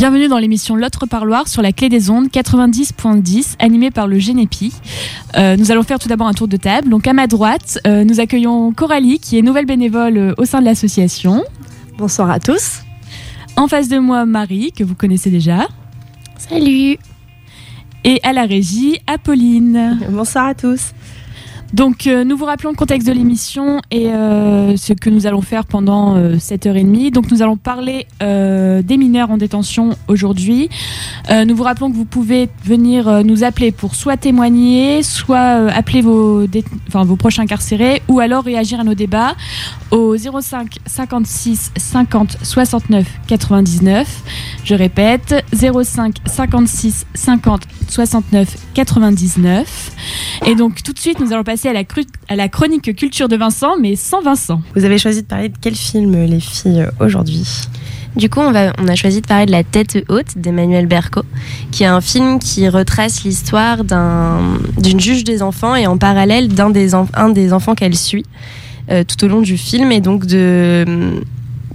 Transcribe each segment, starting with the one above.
Bienvenue dans l'émission L'autre parloir sur la clé des ondes 90.10 animée par le Génépi. Euh, nous allons faire tout d'abord un tour de table. Donc à ma droite, euh, nous accueillons Coralie qui est nouvelle bénévole euh, au sein de l'association. Bonsoir à tous. En face de moi, Marie, que vous connaissez déjà. Salut. Et à la régie, Apolline. Bonsoir à tous. Donc, euh, nous vous rappelons le contexte de l'émission et euh, ce que nous allons faire pendant euh, 7h30. Donc, nous allons parler euh, des mineurs en détention aujourd'hui. Euh, nous vous rappelons que vous pouvez venir euh, nous appeler pour soit témoigner, soit euh, appeler vos, enfin, vos proches incarcérés ou alors réagir à nos débats au 05 56 50 69 99. Je répète, 05 56 50 69 99. Et donc, tout de suite, nous allons passer à la, cru- à la chronique culture de Vincent, mais sans Vincent. Vous avez choisi de parler de quel film, les filles, euh, aujourd'hui? Du coup, on, va, on a choisi de parler de La tête haute d'Emmanuel Berco, qui est un film qui retrace l'histoire d'un- d'une juge des enfants et en parallèle d'un des, en- un des enfants qu'elle suit euh, tout au long du film. Et donc, de,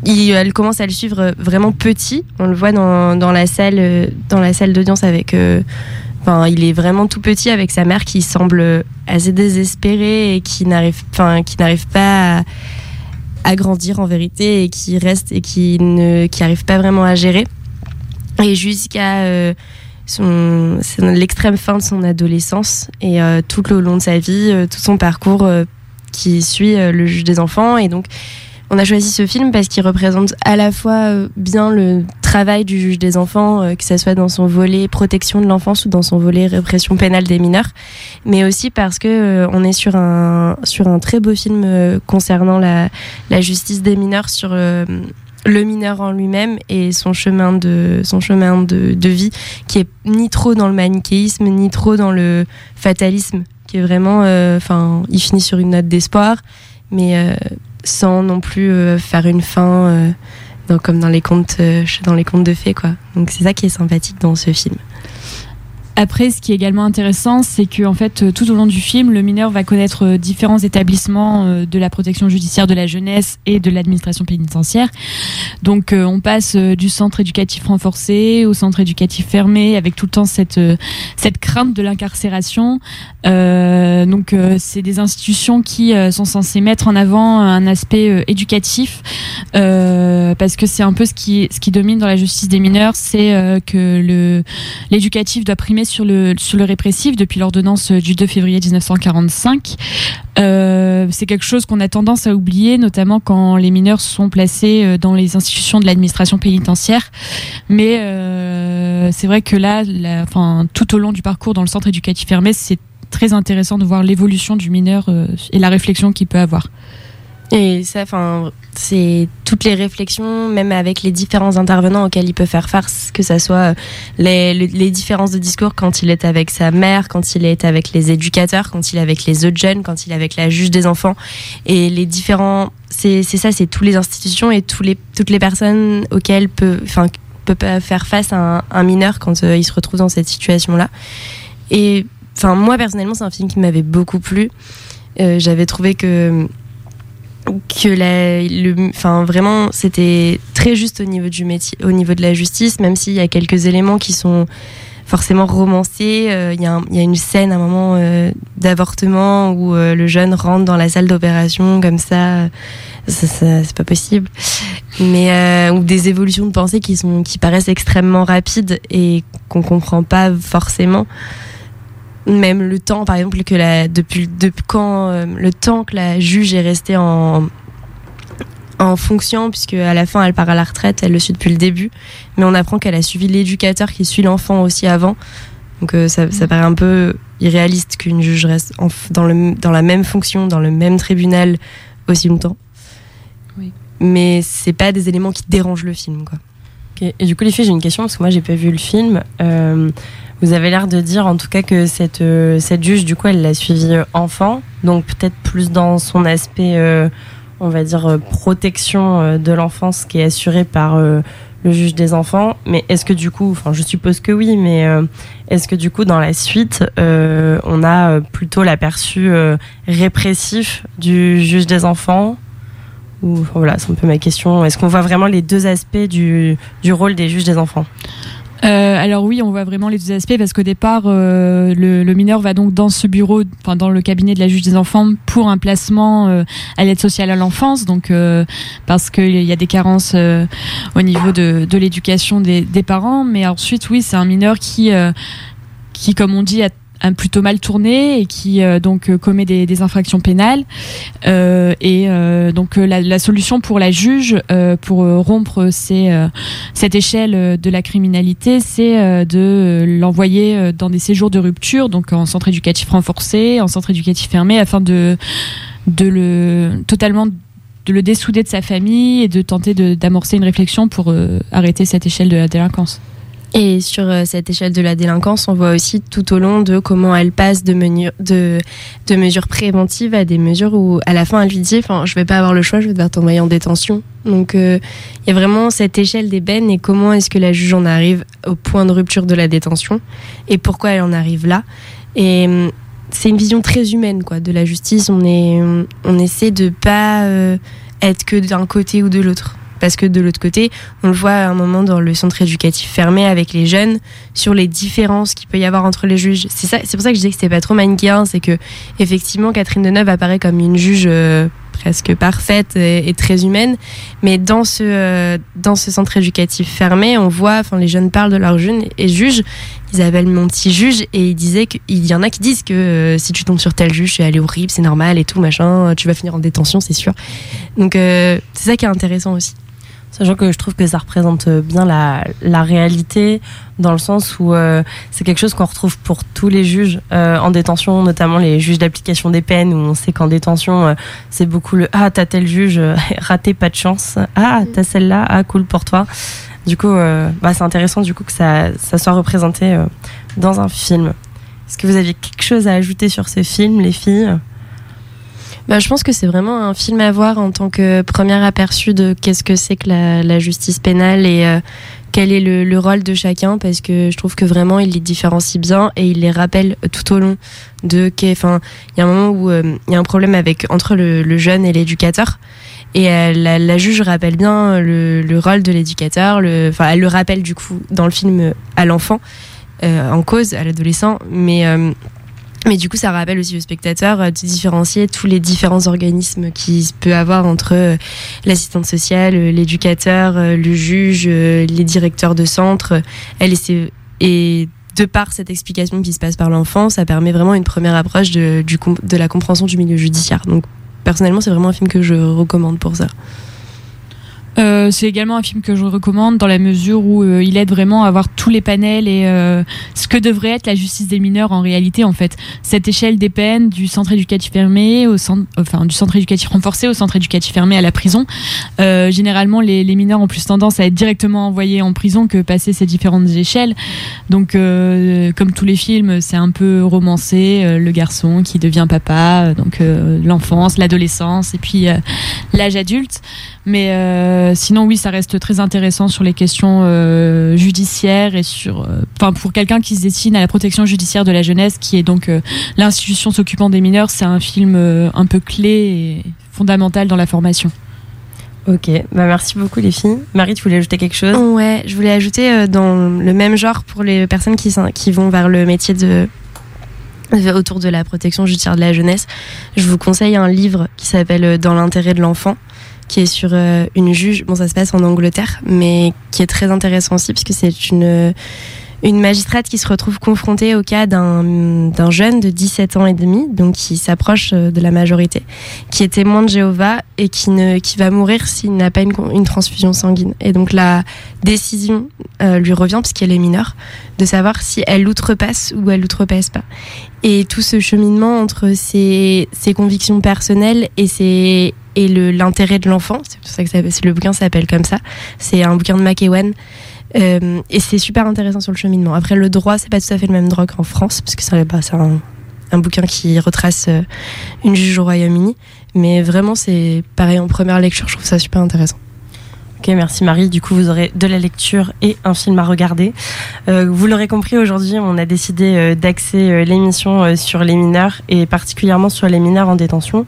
il- elle commence à le suivre vraiment petit. On le voit dans, dans la salle, euh, dans la salle d'audience avec. euh, Il est vraiment tout petit avec sa mère qui semble assez désespérée et qui n'arrive, enfin, qui n'arrive pas à, grandir en vérité et qui reste et qui ne, qui arrive pas vraiment à gérer. Et jusqu'à euh, son, l'extrême fin de son adolescence et euh, tout le long de sa vie, euh, tout son parcours qui suit le juge des enfants. Et donc, on a choisi ce film parce qu'il représente à la fois euh, bien le travail du juge des enfants, euh, que ce soit dans son volet protection de l'enfance ou dans son volet répression pénale des mineurs, mais aussi parce que euh, on est sur un sur un très beau film concernant la, la justice des mineurs sur le mineur en lui-même et son chemin de son chemin de, de vie qui est ni trop dans le manichéisme ni trop dans le fatalisme qui est vraiment enfin il finit sur une note d'espoir mais sans non plus euh, faire une fin euh, comme dans les contes euh, dans les contes de fées quoi. Donc c'est ça qui est sympathique dans ce film Après, ce qui est également intéressant, c'est que en fait, tout au long du film, le mineur va connaître euh, différents établissements euh, de la protection judiciaire de la jeunesse et de l'administration pénitentiaire. Donc, euh, on passe du centre éducatif renforcé au centre éducatif fermé, avec tout le temps cette cette crainte de l'incarcération. Donc, c'est des institutions qui sont censées mettre en avant un aspect éducatif, parce que c'est un peu ce qui ce qui domine dans la justice des mineurs, c'est que le l'éducatif doit primer sur le, répressif depuis l'ordonnance du 2 février 1945. Euh, c'est quelque chose qu'on a tendance à oublier, notamment quand les mineurs sont placés euh, dans les institutions de l'administration pénitentiaire. Mais euh, c'est vrai que là, tout au long du parcours dans le centre éducatif fermé, c'est très intéressant de voir l'évolution du mineur et la réflexion qu'il peut avoir. Et ça, enfin, c'est toutes les réflexions, même avec les différents intervenants auxquels il peut faire face, que ça soit euh, les, les, différences de discours quand il est avec sa mère, quand il est avec les éducateurs, quand il est avec les autres jeunes, quand il est avec la juge des enfants, et les différents, c'est ça, c'est toutes les institutions et tous les, toutes les personnes auxquelles peut, enfin, peut faire face un, un mineur quand euh, il se retrouve dans cette situation-là. Et enfin, moi personnellement, c'est un film qui m'avait beaucoup plu. Euh, J'avais trouvé que que la, le, enfin vraiment c'était très juste au niveau du métier, au niveau de la justice, même s'il y a quelques éléments qui sont forcément romancés. Euh, Il y, a un- il y a une scène, un moment euh, d'avortement où euh, le jeune rentre dans la salle d'opération comme ça, ça, ça, c'est pas possible. Mais euh, ou des évolutions de pensée qui sont qui paraissent extrêmement rapides et qu'on comprend pas forcément même le temps par exemple que la depuis depuis quand euh, le temps que la juge est restée en en fonction puisque à la fin elle part à la retraite elle le suit depuis le début. Mais on apprend qu'elle a suivi l'éducateur qui suit l'enfant aussi avant. Donc euh, ça, ça paraît un peu irréaliste qu'une juge reste en dans le dans la même fonction dans le même tribunal aussi longtemps. Oui. mais c'est pas des éléments qui dérangent le film quoi Et du coup, les filles, j'ai une question parce que moi, j'ai pas vu le film. Euh, vous avez l'air de dire, en tout cas, que cette, euh, cette juge, du coup, elle l'a suivi euh, enfant, donc peut-être plus dans son aspect, on va dire, protection de l'enfance qui est assurée par le juge des enfants. Mais est-ce que du coup, enfin, je suppose que oui, mais est-ce que du coup, dans la suite, on a plutôt l'aperçu répressif du juge des enfants Ou voilà, c'est un peu ma question. Est-ce qu'on voit vraiment les deux aspects du, du rôle des juges des enfants? Euh, alors oui, on voit vraiment les deux aspects parce qu'au départ, euh, le, mineur va donc dans ce bureau, dans le cabinet de la juge des enfants pour un placement euh, à l'aide sociale à l'enfance, donc parce qu'il y a des carences au niveau de, de l'éducation des, des, parents. Mais ensuite, oui, c'est un mineur qui, qui, comme on dit, a plutôt mal tourné et qui euh, donc euh, commet des, infractions pénales euh, et donc la, solution pour la juge pour rompre cette échelle de la criminalité c'est de l'envoyer dans des séjours de rupture donc en centre éducatif renforcé en centre éducatif fermé afin de de le totalement de le dessouder de sa famille et de tenter d'amorcer une réflexion pour arrêter cette échelle de la délinquance. Et sur euh, cette échelle de la délinquance, on voit aussi tout au long de comment elle passe de, mesures préventives à des mesures où, à la fin, elle lui dit enfin, Je vais pas avoir le choix, je vais devoir t'envoyer en détention. Donc, euh, il y a vraiment cette échelle d'ébène et comment est-ce que la juge en arrive au point de rupture de la détention et pourquoi elle en arrive là. Et hum, c'est une vision très humaine quoi, de la justice. On, est, on essaie de pas euh, être que d'un côté ou de l'autre. Parce que de l'autre côté, on le voit à un moment dans le centre éducatif fermé avec les jeunes sur les différences qu'il peut y avoir entre les juges. C'est ça, c'est pour ça que je disais que c'était pas trop manichéen, c'est que effectivement Catherine Deneuve apparaît comme une juge euh, presque parfaite et, très humaine, mais dans ce euh, dans ce centre éducatif fermé, on voit, enfin les jeunes parlent de leur jeune et juge. Isabelle mon petit juge et il disait qu'il y en a qui disent que euh, si tu tombes sur tel juge, elle est horrible, c'est normal et tout machin, tu vas finir en détention, c'est sûr. Donc c'est ça qui est intéressant aussi. Sachant que je trouve que ça représente bien la, la réalité, dans le sens où euh, c'est quelque chose qu'on retrouve pour tous les juges euh, en détention, notamment les juges d'application des peines, où on sait qu'en détention, euh, c'est beaucoup le Ah, t'as tel juge, raté, pas de chance. Ah, t'as celle-là, ah, cool pour toi. Du coup, bah, c'est intéressant du coup que ça, ça soit représenté dans un film. Est-ce que vous aviez quelque chose à ajouter sur ce film, les filles? Bah, je pense que c'est vraiment un film à voir en tant que premier aperçu de qu'est-ce que c'est que la, justice pénale et euh, quel est le, rôle de chacun parce que je trouve que vraiment il les différencie bien et il les rappelle tout au long de enfin il y a un moment où euh, il y a un problème avec entre le, jeune et l'éducateur et euh, la, juge rappelle bien le, le rôle de l'éducateur enfin elle le rappelle du coup dans le film à l'enfant en cause à l'adolescent mais mais du coup, ça rappelle aussi aux spectateurs euh, de différencier tous les différents organismes qui peut avoir entre euh, l'assistante sociale, euh, l'éducateur, le juge, les directeurs de centre. Elle et, et de par cette explication qui se passe par l'enfant, ça permet vraiment une première approche de la compréhension du milieu judiciaire. Donc, personnellement, c'est vraiment un film que je recommande pour ça. Euh, c'est également un film que je recommande dans la mesure où euh, il aide vraiment à avoir tous les panels et euh, ce que devrait être la justice des mineurs en réalité en fait. Cette échelle des peines du centre éducatif fermé au centre, enfin du centre éducatif renforcé au centre éducatif fermé à la prison. généralement, les, les, mineurs ont plus tendance à être directement envoyés en prison que passer ces différentes échelles. Donc, comme tous les films, c'est un peu romancé. le garçon qui devient papa, donc l'enfance, l'adolescence et puis l'âge adulte. Mais euh, sinon, oui, ça reste très intéressant sur les questions euh, judiciaires et sur, euh, enfin, pour quelqu'un qui se destine à la protection judiciaire de la jeunesse, qui est donc l'institution s'occupant des mineurs, c'est un film un peu clé et fondamental dans la formation. Ok, bah merci beaucoup les filles. Marie, tu voulais ajouter quelque chose? Ouais, je voulais ajouter dans le même genre pour les personnes qui, qui vont vers le métier de autour de la protection judiciaire de la jeunesse. Je vous conseille un livre qui s'appelle Dans l'intérêt de l'enfant qui est sur euh, une juge. Bon, ça se passe en Angleterre, mais qui est très intéressant aussi, puisque c'est une, une magistrate qui se retrouve confrontée au cas d'un jeune de 17 ans et demi, donc qui s'approche euh, de la majorité, qui est témoin de Jéhovah et qui, ne, qui va mourir s'il n'a pas une, une, transfusion sanguine. Et donc la décision euh, lui revient, puisqu'elle est mineure, de savoir si elle l'outrepasse ou elle l'outrepasse pas. Et tout ce cheminement entre ses, ses convictions personnelles et ses et l'intérêt de l'enfant. C'est pour ça que le bouquin s'appelle comme ça. C'est un bouquin de McEwan. Euh, et c'est super intéressant sur le cheminement. Après, le droit, c'est pas tout à fait le même droit qu'en France, parce que c'est un, un, bouquin qui retrace euh, une juge au Royaume-Uni. Mais vraiment, c'est pareil en première lecture, je trouve ça super intéressant. Ok, merci Marie. Du coup, vous aurez de la lecture et un film à regarder. Euh, vous l'aurez compris, aujourd'hui, on a décidé euh, d'axer euh, l'émission sur les mineurs et particulièrement sur les mineurs en détention.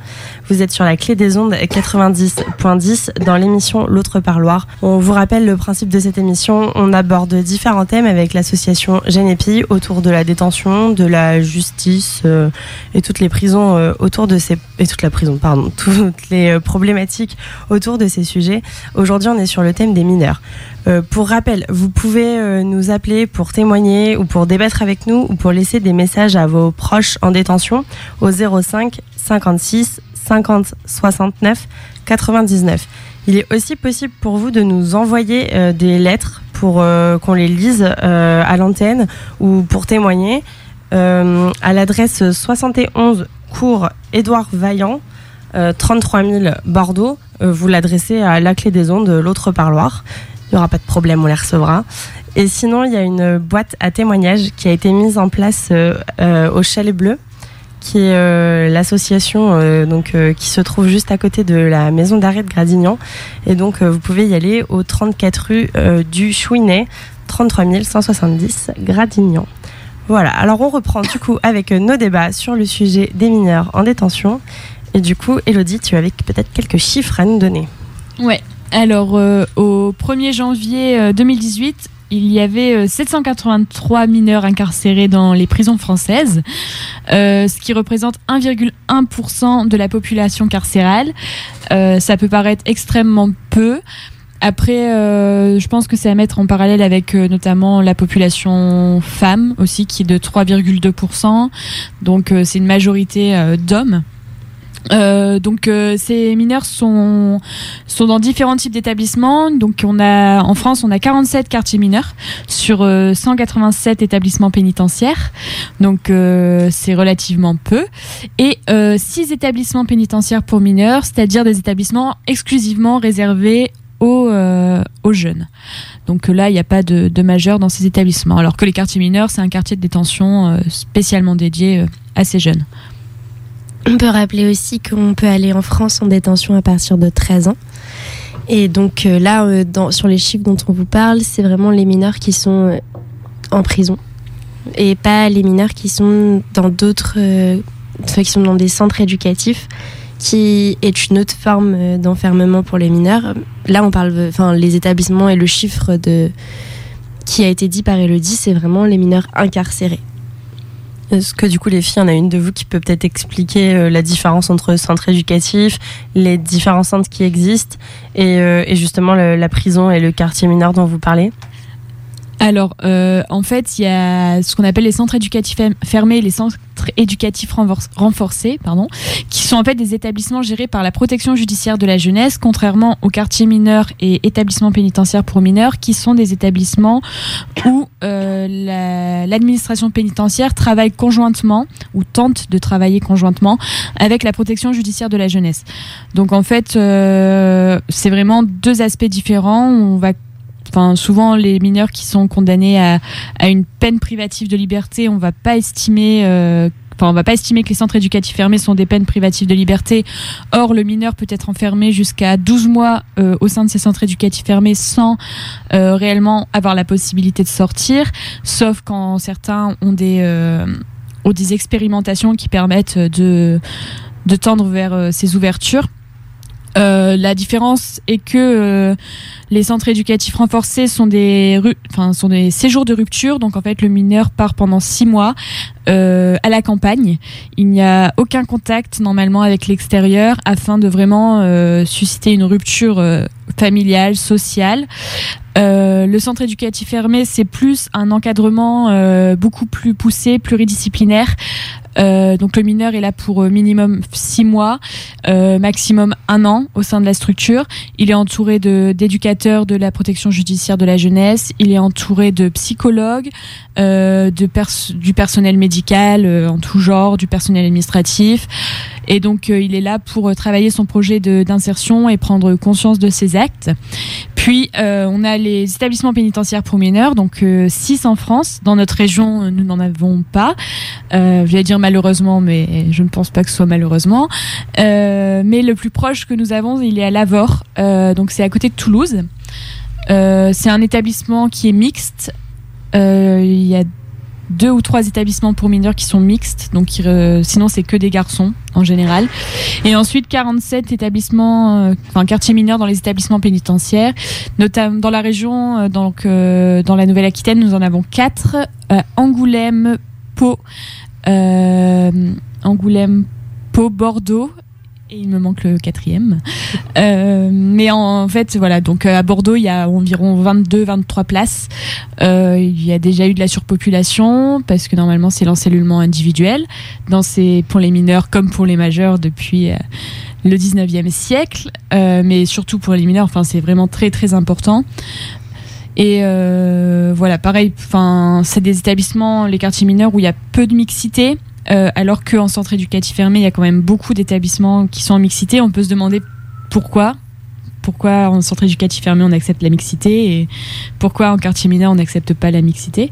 Vous êtes sur la clé des ondes 90.10 dans l'émission L'autre parloir. On vous rappelle le principe de cette émission. On aborde différents thèmes avec l'association Genepi autour de la détention, de la justice et toutes les prisons autour de ces et toute la prison, pardon, toutes les problématiques autour de ces sujets. Aujourd'hui, on est sur le thème des mineurs. Euh, pour rappel, vous pouvez euh, nous appeler pour témoigner ou pour débattre avec nous ou pour laisser des messages à vos proches en détention au 05 56 50 69 99. Il est aussi possible pour vous de nous envoyer euh, des lettres pour qu'on les lise à l'antenne ou pour témoigner à l'adresse 71 cours Édouard Vaillant 33 000 Bordeaux vous l'adressez à la clé des ondes, l'autre parloir. Il n'y aura pas de problème, on les recevra. Et sinon, il y a une boîte à témoignages qui a été mise en place euh, euh, au Chalet Bleu, qui est l'association qui se trouve juste à côté de la maison d'arrêt de Gradignan. Et donc, vous pouvez y aller au 34 rue du Chouinet, 33 170 Gradignan. Voilà, alors on reprend du coup avec nos débats sur le sujet des mineurs en détention. Et du coup, Elodie, tu avais peut-être quelques chiffres à nous donner. Ouais. Alors, euh, au 1er janvier 2018, euh, il y avait 783 euh, mineurs incarcérés dans les prisons françaises, ce qui représente 1,1% de la population carcérale. ça peut paraître extrêmement peu. Après, je pense que c'est à mettre en parallèle avec notamment la population femme aussi, qui est de 3,2%. Donc, c'est une majorité d'hommes. Euh, donc euh, ces mineurs sont dans différents types d'établissements. Donc on a en France on a 47 quartiers mineurs sur 187 euh, établissements pénitentiaires. Donc c'est relativement peu et 6 établissements pénitentiaires pour mineurs, c'est-à-dire des établissements exclusivement réservés aux, aux jeunes. Donc là, il n'y a pas de, de majeur dans ces établissements. Alors que les quartiers mineurs, c'est un quartier de détention spécialement dédié à ces jeunes. On peut rappeler aussi qu'on peut aller en France en détention à partir de 13 ans. Et donc euh, là, euh, sur les chiffres dont on vous parle, c'est vraiment les mineurs qui sont euh, en prison et pas les mineurs qui sont dans d'autres, qui sont dans des centres éducatifs, qui est une autre forme d'enfermement pour les mineurs. Là, on parle, enfin, les établissements et le chiffre de qui a été dit par Elodie, c'est vraiment les mineurs incarcérés. Est-ce que du coup les filles, il y en a une de vous qui peut peut-être expliquer euh, la différence entre centre éducatif, les différents centres qui existent et, euh, justement la prison et le quartier mineur dont vous parlez? Alors, euh, en fait, il y a ce qu'on appelle les centres éducatifs fermés les centres éducatifs renforcés, pardon, qui sont en fait des établissements gérés par la protection judiciaire de la jeunesse, contrairement aux quartiers mineurs et établissements pénitentiaires pour mineurs, qui sont des établissements où euh, l'administration pénitentiaire travaille conjointement ou tente de travailler conjointement avec la protection judiciaire de la jeunesse. Donc, en fait, euh, c'est vraiment deux aspects différents. On va enfin souvent les mineurs qui sont condamnés à, une peine privative de liberté, on va pas estimer euh, Enfin, on va pas estimer que les centres éducatifs fermés sont des peines privatives de liberté. Or, le mineur peut être enfermé jusqu'à 12 mois euh, au sein de ces centres éducatifs fermés sans euh, réellement avoir la possibilité de sortir, sauf quand certains ont des, des expérimentations qui permettent de tendre vers ces ouvertures. Euh, la différence est que euh, les centres éducatifs renforcés sont des, enfin, sont des séjours de rupture. Donc en fait, le mineur part pendant six mois euh, à la campagne. Il n'y a aucun contact normalement avec l'extérieur afin de vraiment susciter une rupture familiale, sociale. le centre éducatif fermé, c'est plus un encadrement beaucoup plus poussé, pluridisciplinaire, euh, donc le mineur est là pour euh, minimum six mois, euh, maximum un an au sein de la structure. Il est entouré d'éducateurs de la protection judiciaire de la jeunesse. Il est entouré de psychologues, de du personnel médical en tout genre, du personnel administratif. Et donc il est là pour travailler son projet d'insertion et prendre conscience de ses actes. Puis on a les établissements pénitentiaires pour mineurs, donc 6 en France. Dans notre région, nous n'en avons pas. je vais dire malheureusement, mais je ne pense pas que ce soit malheureusement. Euh, mais le plus proche que nous avons, il est à Lavore, euh, donc c'est à côté de Toulouse. c'est un établissement qui est mixte. Il y a deux ou trois établissements pour mineurs qui sont mixtes, donc sinon c'est que des garçons en général. Et ensuite 47 établissements, enfin quartiers mineurs dans les établissements pénitentiaires, notamment dans la région, donc dans la Nouvelle-Aquitaine, nous en avons quatre Angoulême, Pau, Angoulême, Pau, Bordeaux et il me manque le quatrième. Euh, mais en, fait, voilà, donc euh, à Bordeaux, il y a environ 22-23 places. Euh, il y a déjà eu de la surpopulation parce que normalement, c'est l'encellulement individuel dans ces, pour les mineurs comme pour les majeurs depuis le 19e siècle. mais surtout pour les mineurs, enfin, c'est vraiment très très important. Et voilà, pareil, c'est des établissements, les quartiers mineurs où il y a peu de mixité. Euh, alors qu'en centre éducatif fermé, il y a quand même beaucoup d'établissements qui sont en mixité. On peut se demander pourquoi. Pourquoi en centre éducatif fermé on accepte la mixité et pourquoi en quartier mineur on n'accepte pas la mixité.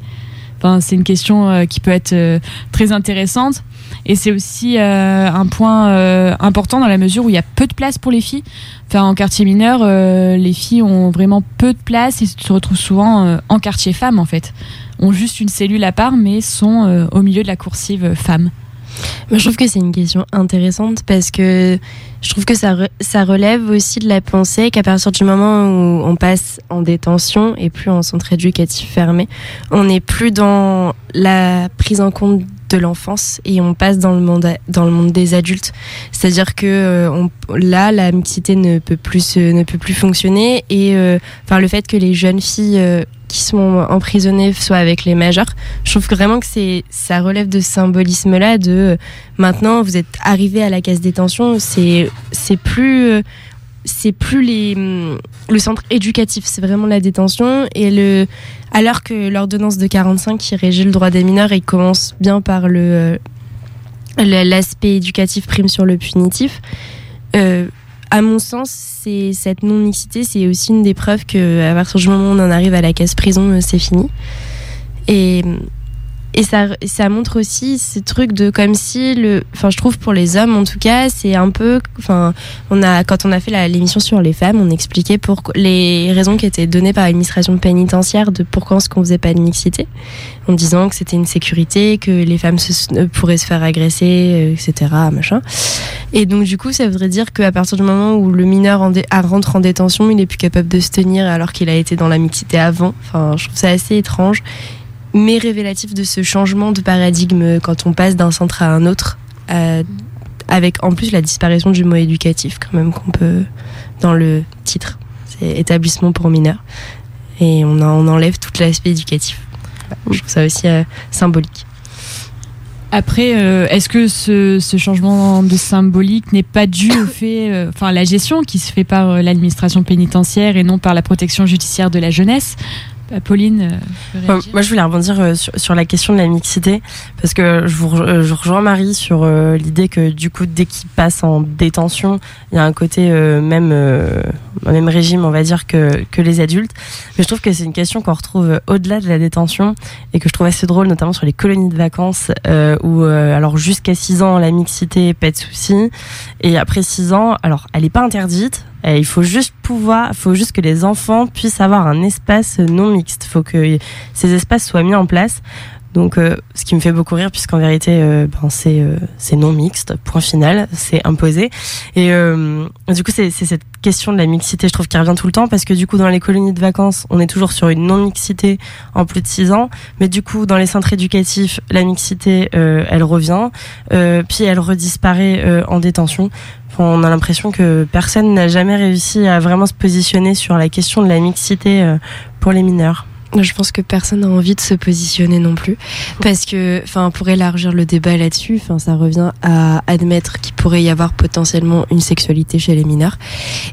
C'est une question euh, qui peut être euh, très intéressante. Et c'est aussi un point important dans la mesure où il y a peu de place pour les filles. Enfin, en quartier mineur, les filles ont vraiment peu de place. Et se retrouvent souvent en quartier femme en fait. Ont juste une cellule à part, mais sont euh, au milieu de la coursive femme Moi, je trouve que c'est une question intéressante parce que je trouve que ça, ça relève aussi de la pensée qu'à partir du moment où on passe en détention et plus en centre éducatif fermé, on n'est plus dans la prise en compte l'enfance et on passe dans le monde dans le monde des adultes c'est-à-dire que euh, là la mixité ne peut plus ne peut plus fonctionner et euh, enfin le fait que les jeunes filles qui sont emprisonnés soient avec les majeurs. Je trouve vraiment que ça relève de ce symbolisme-là de euh, maintenant vous êtes arrivé à la case détention, c'est c'est plus euh, c'est plus les, mm, le centre éducatif, c'est vraiment la détention. Et le, alors que l'ordonnance de 45 qui régit le droit des mineurs, il commence bien par le euh, l'aspect éducatif prime sur le punitif. Euh, à mon sens, c'est cette non-mixité, c'est aussi une des preuves que à partir du moment où on en arrive à la case prison, euh, c'est fini. Et et ça, montre aussi ce truc de comme si le, enfin, je trouve pour les hommes en tout cas, c'est un peu, enfin, on a, quand on a fait l'émission sur les femmes, on expliquait pour les raisons qui étaient données par l'administration pénitentiaire de pourquoi est-ce qu'on faisait pas de mixité, en disant que c'était une sécurité, que les femmes pourraient se faire agresser, etc., machin. Et donc, du coup, ça voudrait dire qu'à partir du moment où le mineur en rentre en détention, il est plus capable de se tenir alors qu'il a été dans la mixité avant. Enfin, je trouve ça assez étrange mais révélatif de ce changement de paradigme quand on passe d'un centre à un autre, euh, avec en plus la disparition du mot éducatif quand même qu'on peut dans le titre, c'est établissement pour mineurs, et on, on enlève tout l'aspect éducatif. Je trouve ça aussi euh, symbolique. Après, euh, est-ce que ce, ce, changement de symbolique n'est pas dû au fait, enfin, la gestion qui se fait par l'administration pénitentiaire et non par la protection judiciaire de la jeunesse? Pauline euh, Moi, je voulais rebondir euh, sur, la question de la mixité, parce que je, vous, je rejoins Marie sur euh, l'idée que du coup, dès qu'il passe en détention, il y a un côté même, même régime, on va dire, que, que les adultes. Mais je trouve que c'est une question qu'on retrouve au-delà de la détention et que je trouve assez drôle, notamment sur les colonies de vacances, où alors jusqu'à 6 ans, la mixité, pas de souci. Et après 6 ans, alors elle n'est pas interdite, euh, il faut juste pouvoir, il faut juste que les enfants puissent avoir un espace non mixte. Il faut que ces espaces soient mis en place. Donc, euh, ce qui me fait beaucoup rire, puisqu'en vérité, euh, ben, c'est c'est non mixte, point final, c'est imposé. Et du coup, c'est cette question de la mixité, je trouve, qui revient tout le temps, parce que du coup, dans les colonies de vacances, on est toujours sur une non-mixité en plus de 6 ans, mais du coup, dans les centres éducatifs, la mixité, elle revient, puis elle redisparaît en détention on a l'impression que personne n'a jamais réussi à vraiment se positionner sur la question de la mixité euh, pour les mineurs. Je pense que personne n'a envie de se positionner non plus, parce que, enfin, pour élargir le débat là-dessus, enfin, ça revient à admettre qu'il pourrait y avoir potentiellement une sexualité chez les mineurs,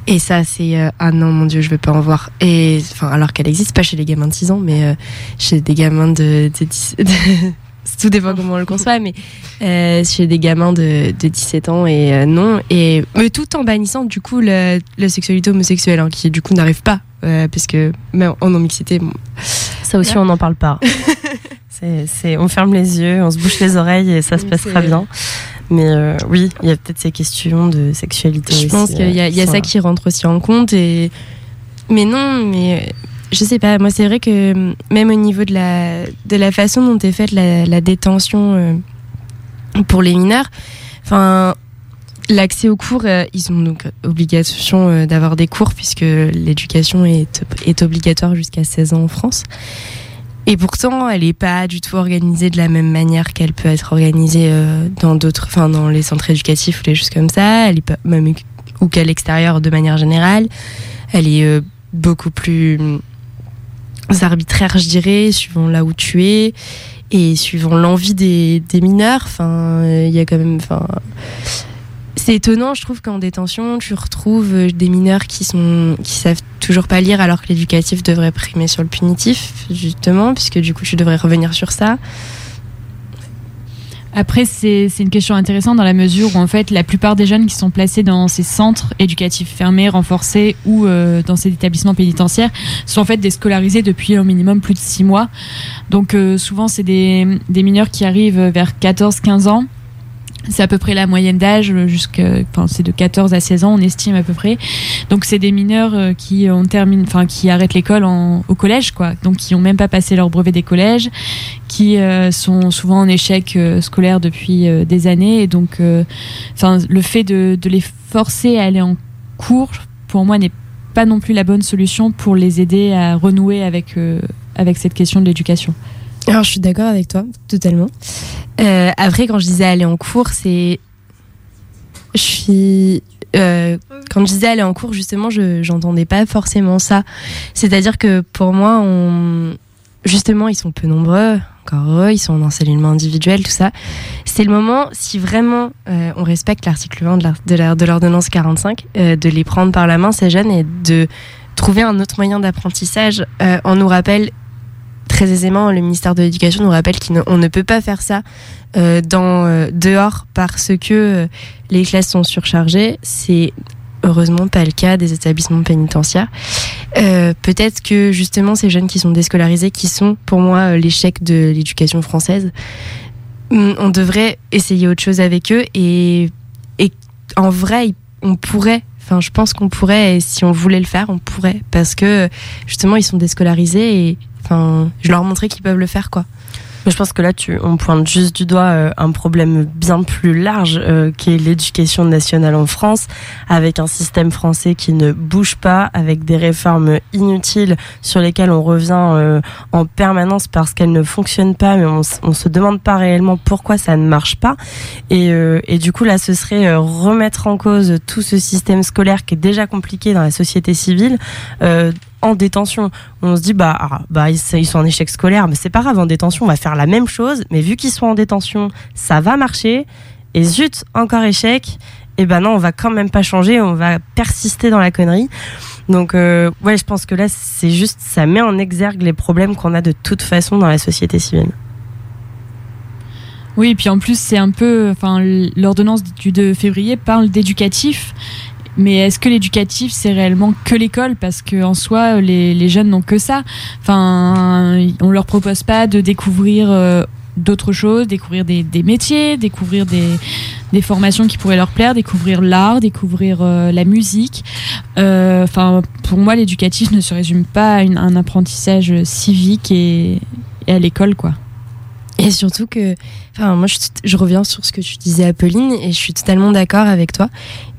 et ça, c'est euh, ah non, mon dieu, je veux pas en voir. Et enfin, alors qu'elle existe pas chez les gamins de 6 ans, mais euh, chez des gamins de, de, 10, tout dépend comment on le conçoit, mais euh, chez des gamins de, 17 ans et euh, non, et mais tout en bannissant du coup la, sexualité homosexuelle, hein, qui du coup n'arrive pas, euh, parce que même en non-mixité, ça aussi on n'en parle pas. c'est, on ferme les yeux, on se bouche les oreilles et ça se passera bien. Mais euh, oui, il y a peut-être ces questions de sexualité. Je pense qu'il y a, y a ça qui rentre aussi en compte et Mais non, mais je sais pas. Moi, c'est vrai que même au niveau de la, de la façon dont est faite la, la détention pour les mineurs, enfin, L'accès aux cours, euh, ils ont donc obligation euh, d'avoir des cours puisque l'éducation est, obligatoire jusqu'à 16 ans en France. Et pourtant, elle n'est pas du tout organisée de la même manière qu'elle peut être organisée euh, dans d'autres, enfin dans les centres éducatifs ou les choses comme ça. Elle est même ou qu'à l'extérieur de manière générale. Elle est beaucoup plus arbitraire, je dirais, suivant là où tu es et suivant l'envie des, des mineurs. Enfin, il y a quand même, enfin c'est étonnant, je trouve qu'en détention, tu retrouves euh, des mineurs qui sont qui savent toujours pas lire alors que l'éducatif devrait primer sur le punitif, justement, puisque du coup tu devrais revenir sur ça. Après, c'est une question intéressante dans la mesure où, en fait, la plupart des jeunes qui sont placés dans ces centres éducatifs fermés, renforcés ou euh, dans ces établissements pénitentiaires sont en fait déscolarisés depuis au minimum plus de six mois. Donc, euh, souvent, c'est des, des mineurs qui arrivent vers 14-15 ans c'est à peu près la moyenne d'âge, jusqu'à, enfin, c'est de 14 à 16 ans, on estime à peu près. Donc, c'est des mineurs euh, qui ont terminé, enfin, qui arrêtent l'école au collège, quoi. Donc, qui ont même pas passé leur brevet des collèges, qui euh, sont souvent en échec euh, scolaire depuis des années. Et donc, enfin, le fait de, de, les forcer à aller en cours, pour moi, n'est pas non plus la bonne solution pour les aider à renouer avec, avec cette question de l'éducation. Alors, je suis d'accord avec toi, totalement. Euh, après, quand je disais aller en cours, c'est. Je suis. Euh, quand je disais aller en cours, justement, je j'entendais pas forcément ça. C'est-à-dire que pour moi, justement, ils sont peu nombreux, encore heureux, ils sont en enseignement individuel, tout ça. C'est le moment, si vraiment euh, on respecte l'article 1 de l'ordonnance 45, de les prendre par la main, ces jeunes, et de trouver un autre moyen d'apprentissage. on nous rappelle très aisément, le ministère de l'Éducation nous rappelle qu'on ne, peut pas faire ça euh, euh, dehors parce que euh, les classes sont surchargées. C'est heureusement pas le cas des établissements pénitentiaires. Peut-être que justement ces jeunes qui sont déscolarisés, qui sont pour moi l'échec de l'éducation française, mm, on devrait essayer autre chose avec eux et, et en vrai, on pourrait Enfin, je pense qu'on pourrait, si on voulait le faire, on pourrait, parce que justement, ils sont déscolarisés et Je leur montrais qu'ils peuvent le faire, quoi. je pense que là, tu, on pointe juste du doigt euh, un problème bien plus large euh, qui est l'éducation nationale en France, avec un système français qui ne bouge pas, avec des réformes inutiles sur lesquelles on revient euh, en permanence parce qu'elles ne fonctionnent pas, mais on, on se demande pas réellement pourquoi ça ne marche pas. Et, et du coup, là, ce serait remettre en cause tout ce système scolaire qui est déjà compliqué dans la société civile en détention. On se dit bah ah, bah ils, sont en échec scolaire, mais c'est pas grave en détention, on va faire la même chose, mais vu qu'ils sont en détention, ça va marcher. Et zut, encore échec. Et ben non, on va quand même pas changer, on va persister dans la connerie. Donc euh, ouais, je pense que là c'est juste ça met en exergue les problèmes qu'on a de toute façon dans la société civile. Oui, et puis en plus, c'est un peu. Enfin, l'ordonnance du 2 février parle d'éducatif. Mais est-ce que l'éducatif c'est réellement que l'école? Parce que en soi les, les jeunes n'ont que ça. Enfin, on leur propose pas de découvrir euh, d'autres choses, découvrir des, des, métiers, découvrir des, des formations qui pourraient leur plaire, découvrir l'art, découvrir euh, la musique. Euh, enfin, pour moi, l'éducatif ne se résume pas à un apprentissage civique et, et à l'école, quoi. Et surtout que, enfin, moi, je, reviens sur ce que tu disais, Apolline, et je suis totalement d'accord avec toi.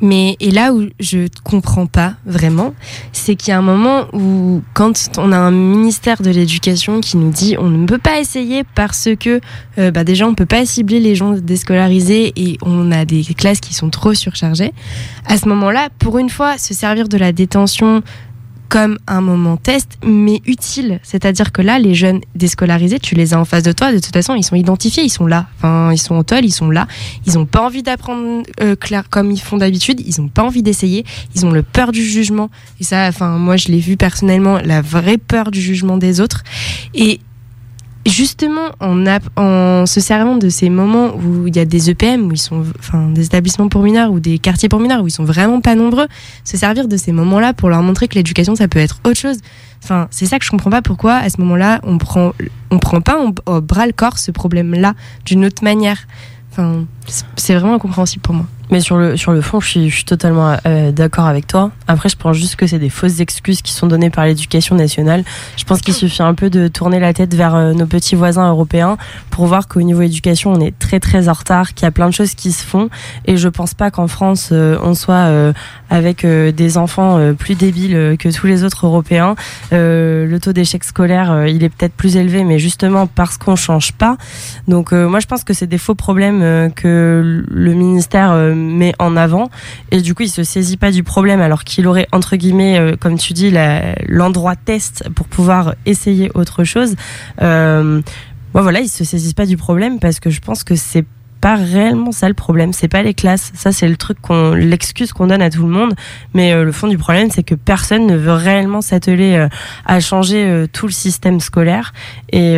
Mais et là où je comprends pas vraiment, c'est qu'il y a un moment où, quand on a un ministère de l'éducation qui nous dit on ne peut pas essayer parce que, euh, bah déjà, on peut pas cibler les gens déscolarisés et on a des classes qui sont trop surchargées. À ce moment-là, pour une fois, se servir de la détention comme un moment test, mais utile. C'est-à-dire que là, les jeunes déscolarisés, tu les as en face de toi, de toute façon, ils sont identifiés, ils sont là. Enfin, ils sont en toile, ils sont là. Ils n'ont pas envie d'apprendre euh, comme ils font d'habitude. Ils n'ont pas envie d'essayer. Ils ont le peur du jugement. Et ça, enfin, moi, je l'ai vu personnellement, la vraie peur du jugement des autres. Et justement en, se servant de ces moments où il y a des EPM, où ils sont, enfin, des établissements pour mineurs ou des quartiers pour mineurs où ils sont vraiment pas nombreux, se servir de ces moments-là pour leur montrer que l'éducation ça peut être autre chose. Enfin, c'est ça que je comprends pas pourquoi à ce moment-là on prend, on prend pas au bras le corps ce problème-là d'une autre manière. Enfin, c'est vraiment incompréhensible pour moi. Mais sur le, sur le fond, je suis, je suis totalement euh, d'accord avec toi. Après, je pense juste que c'est des fausses excuses qui sont données par l'éducation nationale. Je pense qu'il suffit un peu de tourner la tête vers euh, nos petits voisins européens pour voir qu'au niveau éducation, on est très très en retard, qu'il y a plein de choses qui se font. Et je pense pas qu'en France, euh, on soit avec des enfants plus débiles que tous les autres Européens. le taux d'échec scolaire, il est peut-être plus élevé, mais justement parce qu'on change pas. Donc moi, je pense que c'est des faux problèmes que le ministère met en avant et du coup il se saisit pas du problème alors qu'il aurait entre guillemets euh, comme tu dis l'endroit test pour pouvoir essayer autre chose euh, voilà il se saisit pas du problème parce que je pense que c'est pas réellement ça le problème, c'est pas les classes. Ça c'est le truc qu'on, l'excuse qu'on donne à tout le monde. Mais euh, le fond du problème, c'est que personne ne veut réellement s'atteler euh, à changer tout le système scolaire. Et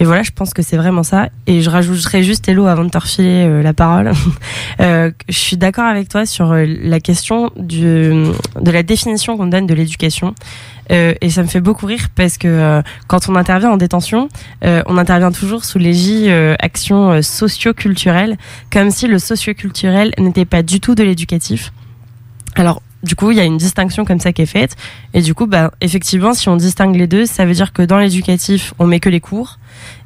et voilà, je pense que c'est vraiment ça. Et je rajouterai juste, Hello, avant de te refiler euh, la parole, euh, je suis d'accord avec toi sur euh, la question de la définition qu'on donne de l'éducation. Et ça me fait beaucoup rire parce que quand on intervient en détention, on intervient toujours sous l'égide action socio-culturelle, comme si le socio-culturel n'était pas du tout de l'éducatif. Alors, du coup, il y a une distinction comme ça qui est faite. Et du coup, bah, effectivement, si on distingue les deux, ça veut dire que dans l'éducatif, on met que les cours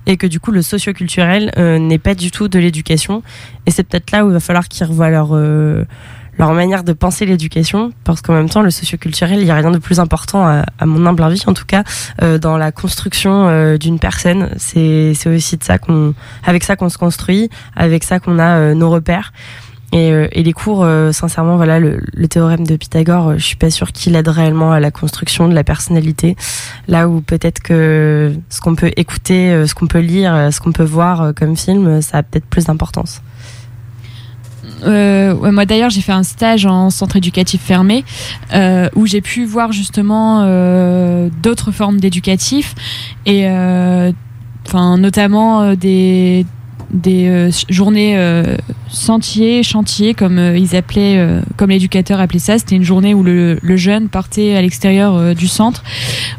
et que du coup, le socioculturel euh, n'est pas du tout de l'éducation. Et c'est peut-être là où il va falloir qu'ils revoient leur, euh, leur manière de penser l'éducation, parce qu'en même temps, le socioculturel, il n'y a rien de plus important, à, mon humble avis en tout cas, euh, dans la construction d'une personne. C'est aussi de ça qu'on, avec ça qu'on se construit, avec ça qu'on a nos repères. Euh, et, les cours, euh, sincèrement, voilà, le, théorème de Pythagore, euh, je suis pas sûre qu'il aide réellement à la construction de la personnalité. Là où peut-être que ce qu'on peut écouter, ce qu'on peut lire, ce qu'on peut voir comme film, ça a peut-être plus d'importance. moi d'ailleurs j'ai fait un stage en centre éducatif fermé où j'ai pu voir justement d'autres formes d'éducatif et enfin notamment des des euh, journées euh, sentiers, chantiers, comme euh, ils appelaient, comme l'éducateur appelait ça. C'était une journée où le, jeune partait à l'extérieur du centre,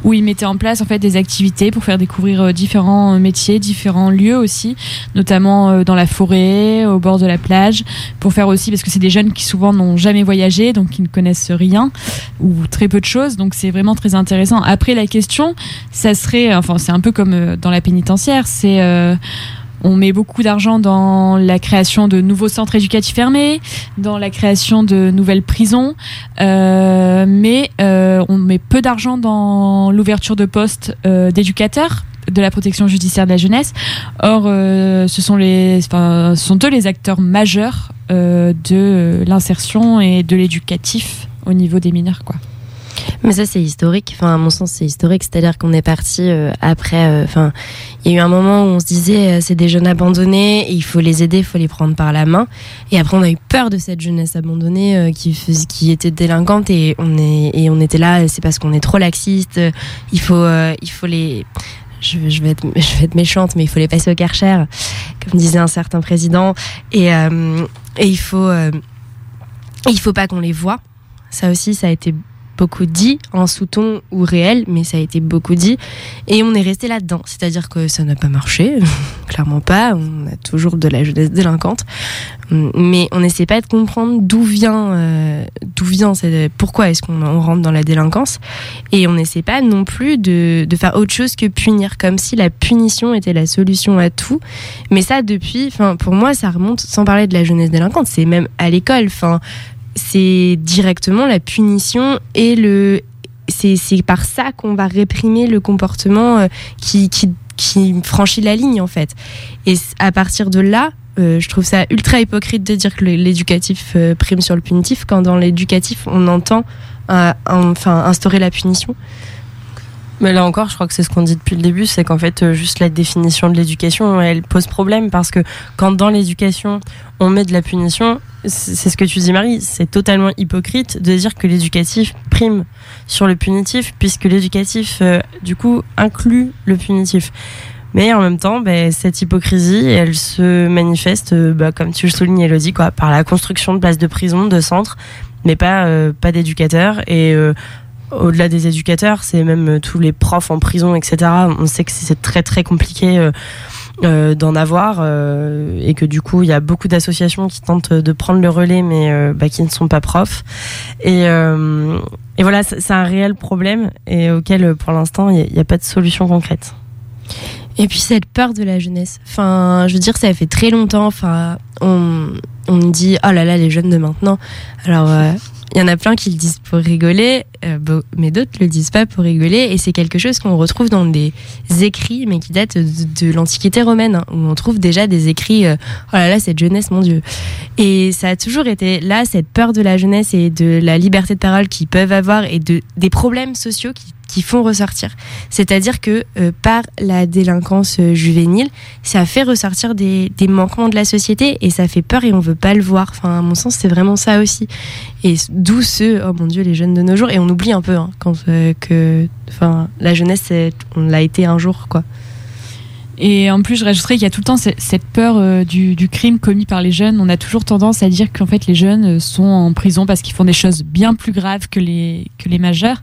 où il mettait en place en fait des activités pour faire découvrir différents métiers, différents lieux aussi, notamment dans la forêt, au bord de la plage, pour faire aussi parce que c'est des jeunes qui souvent n'ont jamais voyagé, donc qui ne connaissent rien ou très peu de choses. Donc c'est vraiment très intéressant. Après la question, ça serait, enfin c'est un peu comme dans la pénitentiaire, c'est on met beaucoup d'argent dans la création de nouveaux centres éducatifs fermés, dans la création de nouvelles prisons, euh, mais euh, on met peu d'argent dans l'ouverture de postes euh, d'éducateurs de la protection judiciaire de la jeunesse. Or, ce sont eux les acteurs majeurs de l'insertion et de l'éducatif au niveau des mineurs, quoi. Mais ça, c'est historique. Enfin, à mon sens, c'est historique. C'est-à-dire qu'on est parti euh, après. Euh, enfin, il y a eu un moment où on se disait, euh, c'est des jeunes abandonnés, il faut les aider, il faut les prendre par la main. Et après, on a eu peur de cette jeunesse abandonnée qui, qui était délinquante et on est et on était là. C'est parce qu'on est trop laxiste. Il faut, il faut les je, je, vais être, je vais être méchante, mais il faut les passer au karcher, comme disait un certain président. Et, et il faut, il faut pas qu'on les voit. Ça aussi, ça a été beaucoup dit en sous-ton ou réel, mais ça a été beaucoup dit. Et on est resté là-dedans. C'est-à-dire que ça n'a pas marché, clairement pas. On a toujours de la jeunesse délinquante. Mais on n'essaie pas de comprendre d'où vient, euh, d'où vient, pourquoi est-ce qu'on rentre dans la délinquance. Et on n'essaie pas non plus de, de, faire autre chose que punir, comme si la punition était la solution à tout. Mais ça, depuis, pour moi, ça remonte, sans parler de la jeunesse délinquante, c'est même à l'école. C'est directement la punition et le c'est par ça qu'on va réprimer le comportement euh, qui, qui, qui, franchit la ligne en fait. Et à partir de là, euh, je trouve ça ultra hypocrite de dire que l'éducatif euh, prime sur le punitif quand dans l'éducatif on entend enfin instaurer la punition. Mais là encore, je crois que c'est ce qu'on dit depuis le début, c'est qu'en fait, juste la définition de l'éducation, elle pose problème parce que quand dans l'éducation, on met de la punition, c'est ce que tu dis Marie, c'est totalement hypocrite de dire que l'éducatif prime sur le punitif, puisque l'éducatif, euh, du coup, inclut le punitif. Mais en même temps, ben, cette hypocrisie, elle se manifeste, euh, bah, comme tu le soulignes, Elodie, quoi, par la construction de places de prison, de centres, mais pas, pas d'éducateurs. Et au-delà des éducateurs, c'est même euh, tous les profs en prison, etc. On sait que c'est très très compliqué euh, d'en avoir et que du coup il y a beaucoup d'associations qui tentent de prendre le relais mais bah, qui ne sont pas profs et, et voilà c'est un réel problème et auquel pour l'instant il n'y a, a, pas de solution concrète. Et puis cette peur de la jeunesse. Enfin, je veux dire, ça fait très longtemps. Enfin, on, on dit oh là là les jeunes de maintenant. Alors euh, il y en a plein qui le disent pour rigoler, euh, mais d'autres le disent pas pour rigoler. Et c'est quelque chose qu'on retrouve dans des écrits, mais qui datent de, l'Antiquité romaine, hein, où on trouve déjà des écrits euh, oh là là cette jeunesse mon Dieu. Et ça a toujours été là cette peur de la jeunesse et de la liberté de parole qu'ils peuvent avoir et de des problèmes sociaux qui font ressortir. C'est-à-dire que euh, par la délinquance juvénile, ça fait ressortir des, des, manquements de la société et ça fait peur et on veut pas le voir. Enfin, à mon sens, c'est vraiment ça aussi. Et d'où ce, oh mon Dieu, les jeunes de nos jours. Et on oublie un peu hein, quand euh, que, la jeunesse, on l'a été un jour, quoi. Et en plus, je rajouterais qu'il y a tout le temps cette peur euh, du, crime commis par les jeunes. On a toujours tendance à dire qu'en fait les jeunes euh, sont en prison parce qu'ils font des choses bien plus graves que les que les majeurs.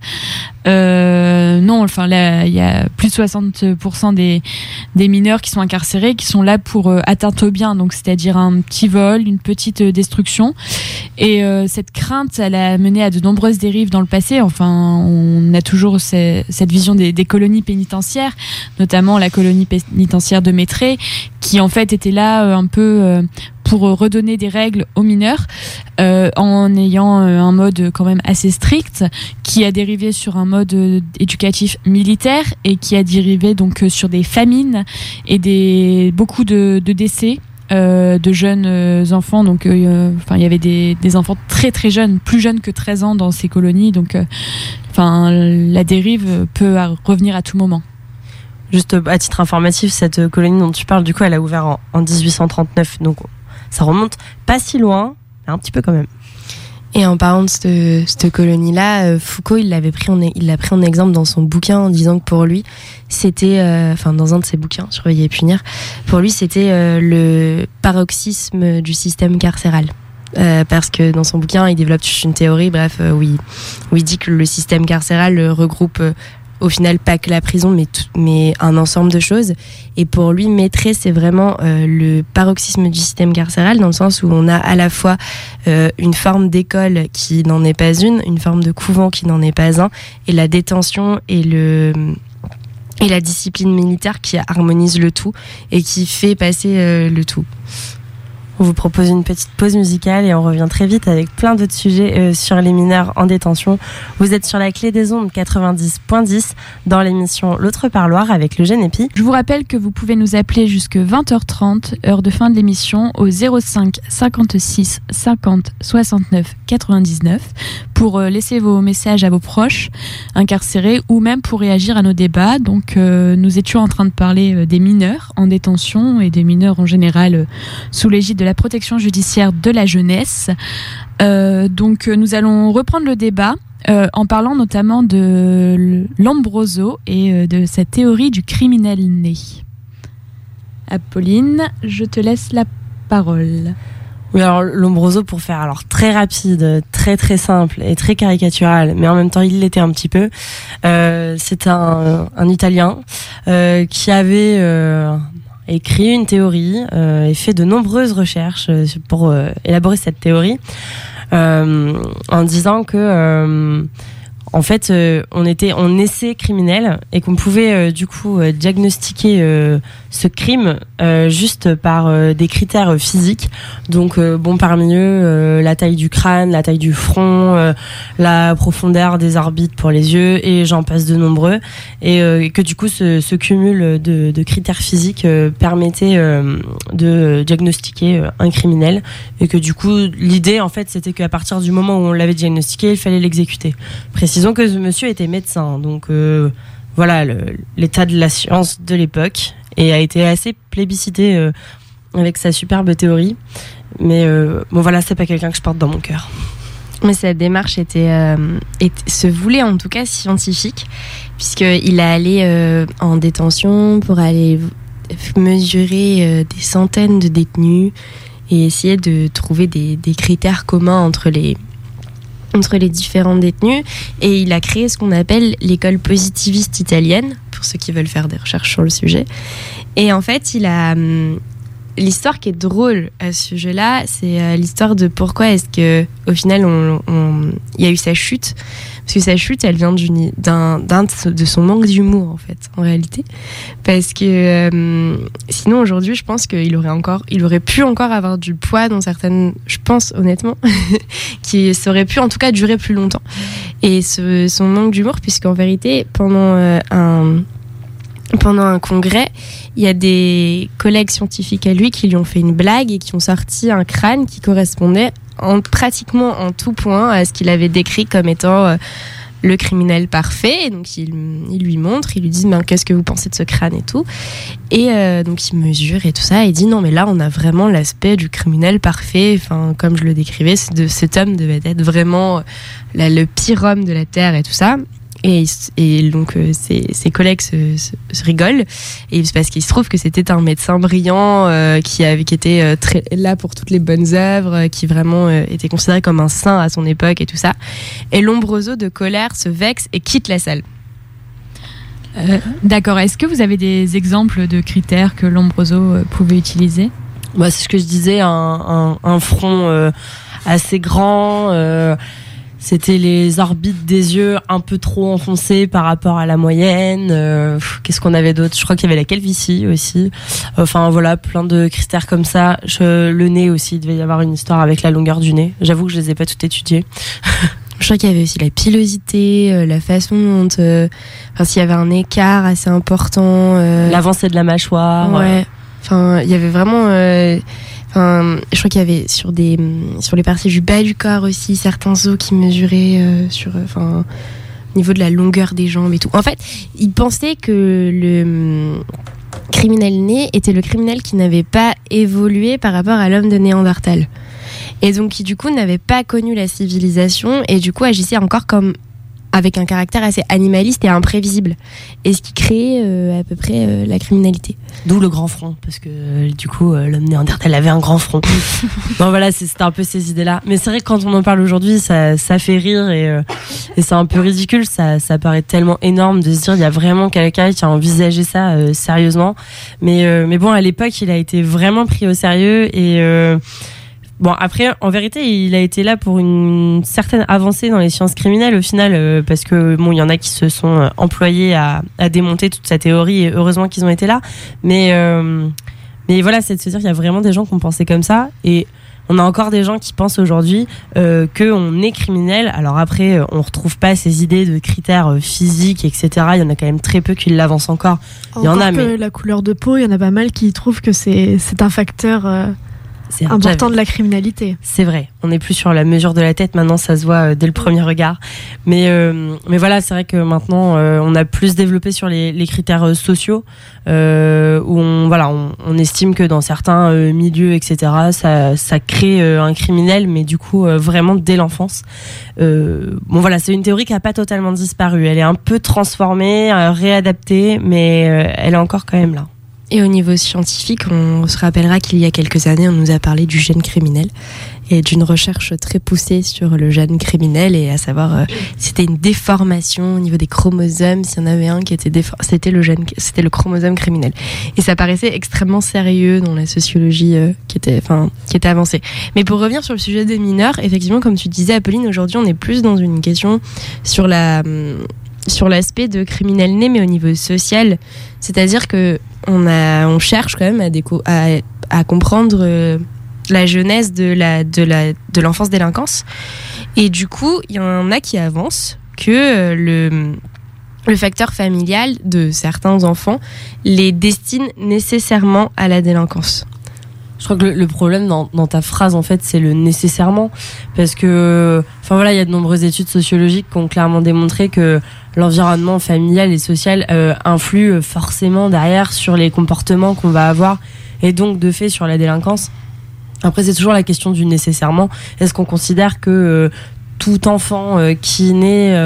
Euh, non, enfin là, il y a plus de 60% des des mineurs qui sont incarcérés qui sont là pour euh, atteinte au bien, donc c'est-à-dire un petit vol, une petite destruction. Et cette crainte, elle a mené à de nombreuses dérives dans le passé. Enfin, on a toujours cette vision des, des colonies pénitentiaires, notamment la colonie pénitentiaire pénitentiaire de Maîtré, qui en fait était là euh, un peu euh, pour redonner des règles aux mineurs euh, en ayant un mode quand même assez strict qui a dérivé sur un mode éducatif militaire et qui a dérivé donc sur des famines et des beaucoup de, décès de jeunes enfants. Donc, enfin, il y avait des, des, enfants très très jeunes, plus jeunes que 13 ans dans ces colonies. Donc, enfin, la dérive peut revenir à tout moment. Juste à titre informatif, cette colonie dont tu parles, du coup, elle a ouvert en, 1839. Donc, ça remonte pas si loin, mais un petit peu quand même. Et en parlant de cette, colonie-là, euh, Foucault, il l'avait pris, il l'a pris en exemple dans son bouquin en disant que pour lui, c'était, euh, enfin dans un de ses bouquins, Surveiller et punir, pour lui, c'était euh, le paroxysme du système carcéral. parce que dans son bouquin, il développe une théorie, bref, oui, où il dit que le système carcéral regroupe au final pas que la prison, mais, mais un ensemble de choses. Et pour lui, maîtrer, c'est vraiment euh, le paroxysme du système carcéral, dans le sens où on a à la fois euh, une forme d'école qui n'en est pas une, une forme de couvent qui n'en est pas un, et la détention et le et la discipline militaire qui harmonise le tout et qui fait passer euh, le tout. On vous propose une petite pause musicale et on revient très vite avec plein d'autres sujets euh, sur les mineurs en détention. Vous êtes sur la clé des ondes 90.10 dans l'émission L'autre parloir avec le Génépi. Je vous rappelle que vous pouvez nous appeler jusque 20h30, heure de fin de l'émission, au 05 56 50 69 99 pour euh, laisser vos messages à vos proches incarcérés ou même pour réagir à nos débats. Donc euh, nous étions en train de parler des mineurs en détention et des mineurs en général sous l'égide de la protection judiciaire de la jeunesse. Euh, donc euh, nous allons reprendre le débat euh, en parlant notamment de Lombroso et de sa théorie du criminel né. Apolline, je te laisse la parole. Oui, alors Lombroso, pour faire alors très rapide, très très simple et très caricatural, mais en même temps il l'était un petit peu. c'est un, un, Italien qui avait écrit une théorie euh, et fait de nombreuses recherches euh, pour euh, élaborer cette théorie en disant que en fait, on était en essai criminel et qu'on pouvait du coup diagnostiquer ce crime euh, juste par euh, des critères physiques. Donc, euh, bon, parmi eux, la taille du crâne, la taille du front, la profondeur des orbites pour les yeux, et j'en passe de nombreux. Et que du coup, ce, cumul de, critères physiques permettait de diagnostiquer un criminel. Et que du coup, l'idée, en fait, c'était qu'à partir du moment où on l'avait diagnostiqué, il fallait l'exécuter. Précisons que ce monsieur était médecin, donc voilà l'état de la science de l'époque et a été assez plébiscité euh, avec sa superbe théorie. Mais euh, bon, voilà, c'est pas quelqu'un que je porte dans mon cœur. Mais sa démarche était, euh, se voulait en tout cas scientifique, puisqu'il a allé en détention pour aller mesurer des centaines de détenus et essayer de trouver des critères communs entre les, entre les différents détenus et il a créé ce qu'on appelle l'école positiviste italienne pour ceux qui veulent faire des recherches sur le sujet Et en fait, il a. Hum, l'histoire qui est drôle à ce sujet-là, c'est euh, l'histoire de pourquoi est-ce que, au final, il y a eu sa chute. Parce que sa chute, elle vient de son manque d'humour, en fait, en réalité. Parce que euh, sinon, aujourd'hui, je pense qu'il aurait encore, il aurait pu encore avoir du poids dans certaines, je pense honnêtement, qui aurait pu en tout cas durer plus longtemps. Et son manque d'humour, puisqu'en vérité, euh, pendant un congrès, il y a des collègues scientifiques à lui qui lui ont fait une blague et qui ont sorti un crâne qui correspondait en, pratiquement en tout point à ce qu'il avait décrit comme étant euh, le criminel parfait. donc il, lui montre, il lui dit mais qu'est-ce que vous pensez de ce crâne et tout. Et euh, donc il mesure et tout ça. Et il dit non mais là on a vraiment l'aspect du criminel parfait. Enfin comme je le décrivais, cet homme devait être vraiment euh, le pire homme de la terre et tout ça. Et, et donc euh, ses, ses, collègues se, se, rigolent et parce qu'il se trouve que c'était un médecin brillant euh, qui avait qui était euh, très là pour toutes les bonnes œuvres, qui vraiment était considéré comme un saint à son époque et tout ça. Et Lombroso de colère se vexe et quitte la salle. D'accord. Est-ce que vous avez des exemples de critères que Lombroso pouvait utiliser? Bah, C'est ce que je disais, un, un, un front assez grand c'était les orbites des yeux un peu trop enfoncées par rapport à la moyenne. Euh, qu'est-ce qu'on avait d'autre? Je crois qu'il y avait la calvitie aussi. Enfin voilà, plein de critères comme ça. le nez aussi, il devait y avoir une histoire avec la longueur du nez. J'avoue que je les ai pas toutes étudiées. Je crois qu'il y avait aussi la pilosité, euh, la façon dont, euh, enfin s'il y avait un écart assez important, l'avancée de la mâchoire. Ouais. Enfin, il y avait vraiment je crois qu'il y avait sur des sur les parties du bas du corps aussi certains os qui mesuraient euh, sur, enfin, au niveau de la longueur des jambes et tout. En fait, il pensait que le criminel né était le criminel qui n'avait pas évolué par rapport à l'homme de Néandertal. Et donc qui du coup n'avait pas connu la civilisation et du coup agissait encore comme avec un caractère assez animaliste et imprévisible. Et ce qui crée euh, à peu près euh, la criminalité. D'où le grand front, parce que euh, du coup, l'homme néandertal avait un grand front. bon voilà, c'était un peu ces idées-là. Mais c'est vrai que quand on en parle aujourd'hui, ça, ça fait rire et, et c'est un peu ridicule. Ça, ça paraît tellement énorme de se dire, il y a vraiment quelqu'un qui a envisagé ça sérieusement. Mais, mais bon, à l'époque, il a été vraiment pris au sérieux et Bon, après, en vérité, il a été là pour une certaine avancée dans les sciences criminelles au final, euh, parce que bon, il y en a qui se sont euh, employés à, à démonter toute sa théorie, et heureusement qu'ils ont été là. Mais, euh, mais voilà, c'est de se dire qu'il y a vraiment des gens qui ont pensé comme ça, et on a encore des gens qui pensent aujourd'hui euh, qu'on est criminel. Alors après, on retrouve pas ces idées de critères physiques, etc. Il y en a quand même très peu qui l'avancent encore. Il y en a, mais la couleur de peau, il y en a pas mal qui trouvent que c'est un facteur c'est important de la criminalité. C'est vrai. On n'est plus sur la mesure de la tête. Maintenant, ça se voit euh, dès le premier regard. Mais, euh, mais voilà, c'est vrai que maintenant, euh, on a plus développé sur les, les critères sociaux, où on, voilà, on, estime que dans certains milieux, etc., ça, ça crée un criminel, mais du coup, vraiment dès l'enfance. bon, voilà, c'est une théorie qui n'a pas totalement disparu. Elle est un peu transformée, réadaptée, mais elle est encore quand même là. Et au niveau scientifique, on se rappellera qu'il y a quelques années, on nous a parlé du gène criminel et d'une recherche très poussée sur le gène criminel et à savoir euh, c'était une déformation au niveau des chromosomes. S'il y en avait un qui était c'était le gène, c'était le chromosome criminel. Et ça paraissait extrêmement sérieux dans la sociologie euh, qui était, enfin, qui était avancée. Mais pour revenir sur le sujet des mineurs, effectivement, comme tu disais, Apolline, aujourd'hui, on est plus dans une question sur la hum, sur l'aspect de criminel né, mais au niveau social. C'est-à-dire que on, cherche quand même à, comprendre euh, la jeunesse de la de la de l'enfance délinquance. Et du coup, il y en a qui avancent que euh, le facteur familial de certains enfants les destine nécessairement à la délinquance. Je crois que le, problème dans, ta phrase, en fait, c'est le nécessairement. Parce que, enfin voilà, il y a de nombreuses études sociologiques qui ont clairement démontré que l'environnement familial et social euh, influe forcément derrière sur les comportements qu'on va avoir et donc de fait sur la délinquance. Après, c'est toujours la question du nécessairement. Est-ce qu'on considère que euh, tout enfant euh, qui naît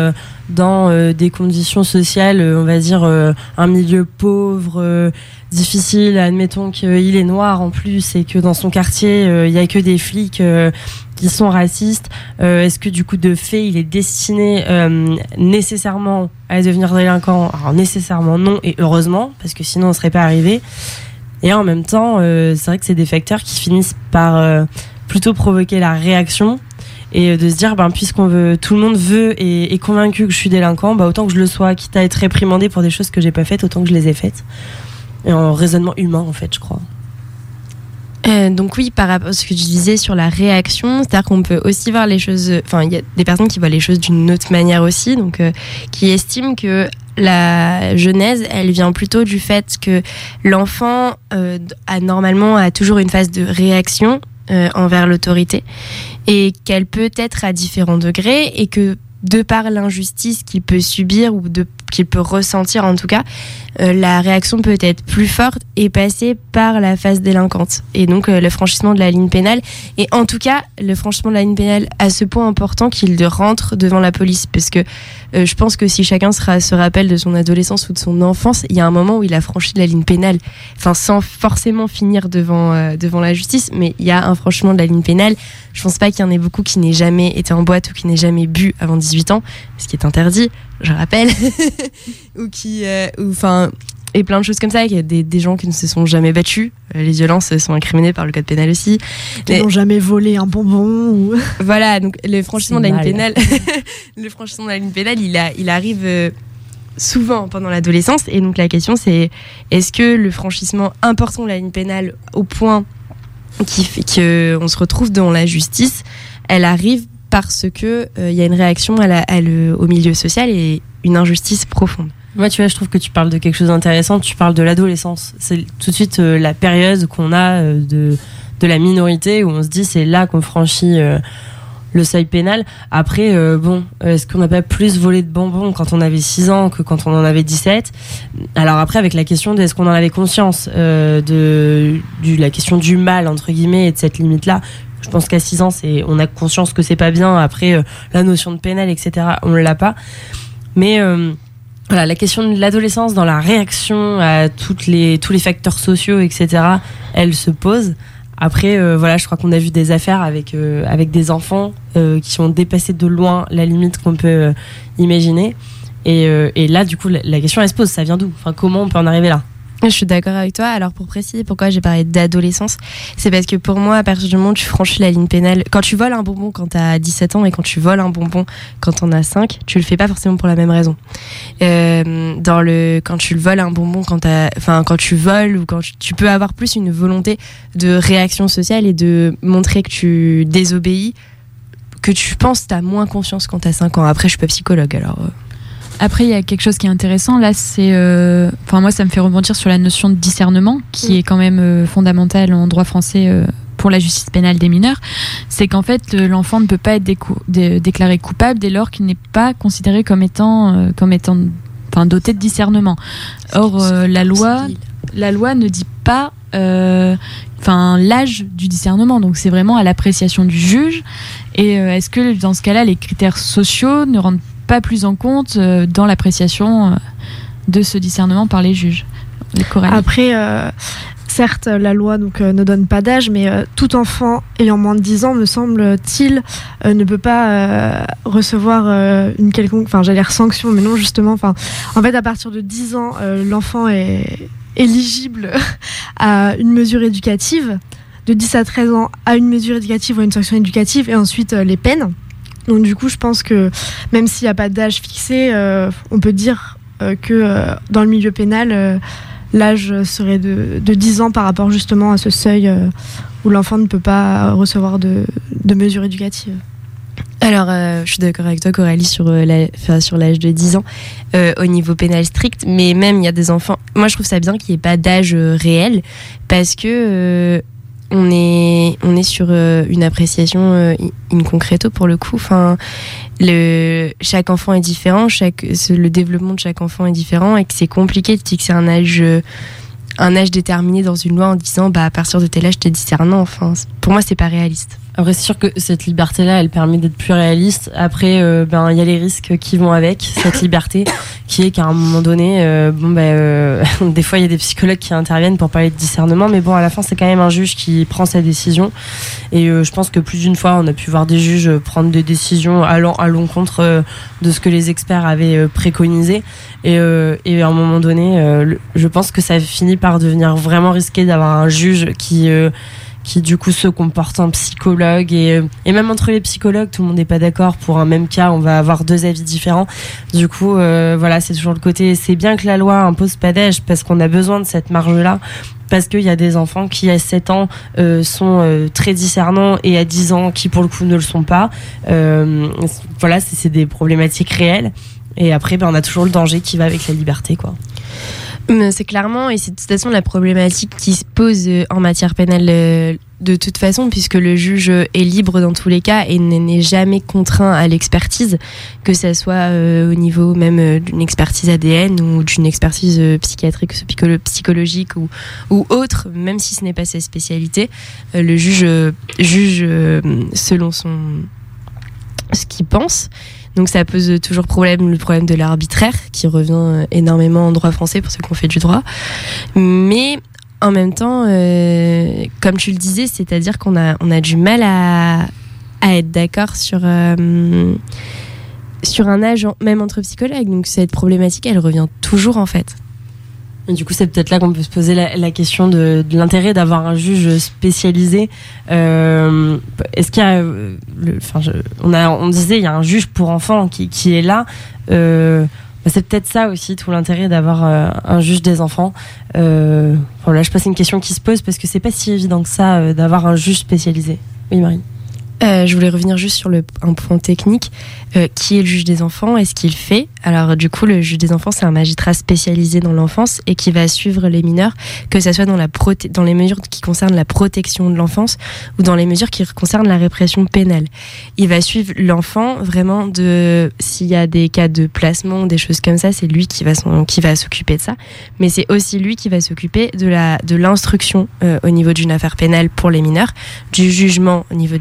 dans des conditions sociales, on va dire un milieu pauvre, difficile, admettons qu'il est noir en plus et que dans son quartier il y a que des flics qui sont racistes Est-ce que du coup de fait il est destiné nécessairement à devenir délinquant? Alors nécessairement non et heureusement parce que sinon on serait pas arrivé. Et en même temps, c'est vrai que c'est des facteurs qui finissent par plutôt provoquer la réaction et de se dire ben puisqu'on veut tout le monde veut et est convaincu que je suis délinquant bah autant que je le sois quitte à être réprimandé pour des choses que j'ai pas faites autant que je les ai faites et en raisonnement humain en fait je crois euh, donc oui, par rapport à ce que tu disais sur la réaction, c'est-à-dire qu'on peut aussi voir les choses. Enfin, il y a des personnes qui voient les choses d'une autre manière aussi, donc euh, qui estiment que la genèse, elle vient plutôt du fait que l'enfant euh, normalement a toujours une phase de réaction euh, envers l'autorité et qu'elle peut être à différents degrés et que de par l'injustice qu'il peut subir ou qu'il peut ressentir en tout cas, euh, la réaction peut être plus forte et passer par la phase délinquante. Et donc euh, le franchissement de la ligne pénale. Et en tout cas, le franchissement de la ligne pénale à ce point important qu'il rentre devant la police. Parce que je pense que si chacun se rappelle de son adolescence ou de son enfance, il y a un moment où il a franchi la ligne pénale. Enfin, sans forcément finir devant, devant la justice, mais il y a un franchissement de la ligne pénale. Je pense pas qu'il y en ait beaucoup qui n'aient jamais été en boîte ou qui n'aient jamais bu avant 18 ans, ce qui est interdit je rappelle, ou qui, euh, enfin, et plein de choses comme ça. Il y a des, des, gens qui ne se sont jamais battus. Euh, les violences sont incriminées par le code pénal aussi. Qui n'ont jamais volé un bonbon. Ou... Voilà, donc le franchissement de la ligne pénale, le franchissement de la ligne pénale, il, a, il arrive euh, souvent pendant l'adolescence. Et donc la question, c'est est-ce que le franchissement important de la ligne pénale, au point qui fait qu'on se retrouve devant la justice, elle arrive parce que il euh, y a une réaction à la, au milieu social et une injustice profonde? Moi, tu vois, je trouve que tu parles de quelque chose d'intéressant. Tu parles de l'adolescence. C'est tout de suite euh, la période qu'on a euh, de, de la minorité où on se dit c'est là qu'on franchit le seuil pénal. Après, bon, est-ce qu'on n'a pas plus volé de bonbons quand on avait 6 ans que quand on en avait 17 Alors après, avec la question de est-ce qu'on en avait conscience de la question du mal, entre guillemets, et de cette limite-là, je pense qu'à 6 ans, on a conscience que c'est pas bien. Après, euh, la notion de pénal, etc., on l'a pas. Mais euh, voilà, la question de l'adolescence dans la réaction à toutes les, tous les facteurs sociaux, etc., elle se pose. Après, euh, voilà, je crois qu'on a vu des affaires avec, avec des enfants qui ont dépassé de loin la limite qu'on peut imaginer. Et, et, là, du coup, la, la, question, elle se pose, ça vient d'où? Enfin, comment on peut en arriver là? Je suis d'accord avec toi. Alors pour préciser pourquoi j'ai parlé d'adolescence, c'est parce que pour moi, à partir du moment où tu franchis la ligne pénale, quand tu voles un bonbon quand tu as 17 ans et quand tu voles un bonbon quand on a 5, tu le fais pas forcément pour la même raison. Euh, dans le, quand tu le voles un bonbon quand as, enfin quand tu voles ou quand tu, peux avoir plus une volonté de réaction sociale et de montrer que tu désobéis, que tu penses tu as moins conscience quand tu as 5 ans. Après, je suis pas psychologue alors. Euh, après, il y a quelque chose qui est intéressant. Là, c'est. Euh, enfin, moi, ça me fait rebondir sur la notion de discernement, qui mm. est quand même euh, fondamentale en droit français euh, pour la justice pénale des mineurs. C'est qu'en fait, l'enfant ne peut pas être déclaré coupable dès lors qu'il n'est pas considéré comme étant, comme étant enfin, doté de discernement. Or, la loi, la loi ne dit pas enfin l'âge du discernement. Donc c'est vraiment à l'appréciation du juge. Et est-ce que dans ce cas-là, les critères sociaux ne rendent pas plus en compte euh, dans l'appréciation euh, de ce discernement par les juges. Après, euh, certes, la loi ne donne pas d'âge, mais tout enfant ayant moins de 10 ans, me semble-t-il, ne peut pas recevoir une quelconque, enfin j'allais dire sanction, mais non justement, en fait à partir de 10 ans, l'enfant est éligible à une mesure éducative, de 10 à 13 ans à une mesure éducative ou à une sanction éducative, et ensuite les peines. Donc du coup, je pense que même s'il n'y a pas d'âge fixé, euh, on peut dire euh, que euh, dans le milieu pénal, l'âge serait de, 10 ans par rapport justement à ce seuil où l'enfant ne peut pas recevoir de, mesures éducatives. Alors, je suis d'accord avec toi, Coralie, sur sur l'âge de 10 ans au niveau pénal strict, mais même il y a des enfants. Moi, je trouve ça bien qu'il n'y ait pas d'âge réel parce que on est, on est sur euh, une appréciation euh, in concreto pour le coup. Enfin, le, chaque enfant est différent, chaque, le développement de chaque enfant est différent et que c'est compliqué de fixer un âge, euh, un âge déterminé dans une loi en disant bah, à partir de tel âge, t'es discernant. Enfin, pour moi, c'est pas réaliste. Après, c'est sûr que cette liberté-là, elle permet d'être plus réaliste. Après, euh, ben, il y a les risques qui vont avec cette liberté, qui est qu'à un moment donné, euh, bon, ben, euh, des fois, il y a des psychologues qui interviennent pour parler de discernement, mais bon, à la fin, c'est quand même un juge qui prend sa décision. Et je pense que plus d'une fois, on a pu voir des juges prendre des décisions allant à l'encontre de ce que les experts avaient préconisé. Et, et, à un moment donné, je pense que ça finit par devenir vraiment risqué d'avoir un juge qui qui du coup se comporte en psychologue et, et même entre les psychologues tout le monde n'est pas d'accord. Pour un même cas on va avoir deux avis différents. Du coup euh, voilà c'est toujours le côté c'est bien que la loi impose pas d'âge parce qu'on a besoin de cette marge là parce qu'il y a des enfants qui à 7 ans euh, sont euh, très discernants et à 10 ans qui pour le coup ne le sont pas. Voilà c'est des problématiques réelles. Et après ben, on a toujours le danger qui va avec la liberté quoi c'est clairement, et c'est de toute façon la problématique qui se pose euh, en matière pénale euh, de toute façon, puisque le juge est libre dans tous les cas et n'est jamais contraint à l'expertise, que ce soit euh, au niveau même d'une expertise ADN ou d'une expertise psychiatrique, psychologique ou, ou autre, même si ce n'est pas sa spécialité. le juge juge selon son ce qu'il pense donc ça pose toujours problème, le problème de l'arbitraire, qui revient euh, énormément en droit français pour ceux qui ont fait du droit. Mais en même temps, euh, comme tu le disais, c'est-à-dire qu'on a, on a du mal à, à être d'accord sur, euh, sur un âge, même entre psychologues. Donc cette problématique, elle revient toujours en fait. Du coup, c'est peut-être là qu'on peut se poser la, question de, l'intérêt d'avoir un juge spécialisé. Euh, est-ce qu'il y a, euh, enfin, on a, on disait, il y a un juge pour enfants qui, qui est là. Euh, bah, c'est peut-être ça aussi tout l'intérêt d'avoir un juge des enfants. voilà, je passe une question qui se pose parce que c'est pas si évident que ça d'avoir un juge spécialisé. Oui, Marie. Je voulais revenir juste sur un point technique. Euh, qui est le juge des enfants et ce qu'il fait. Alors du coup, le juge des enfants, c'est un magistrat spécialisé dans l'enfance et qui va suivre les mineurs, que ce soit dans, les mesures qui concernent la protection de l'enfance ou dans les mesures qui concernent la répression pénale. Il va suivre l'enfant vraiment de s'il y a des cas de placement, des choses comme ça, c'est lui qui va s'occuper de ça. Mais c'est aussi lui qui va s'occuper de l'instruction euh, au niveau d'une affaire pénale pour les mineurs, du jugement au niveau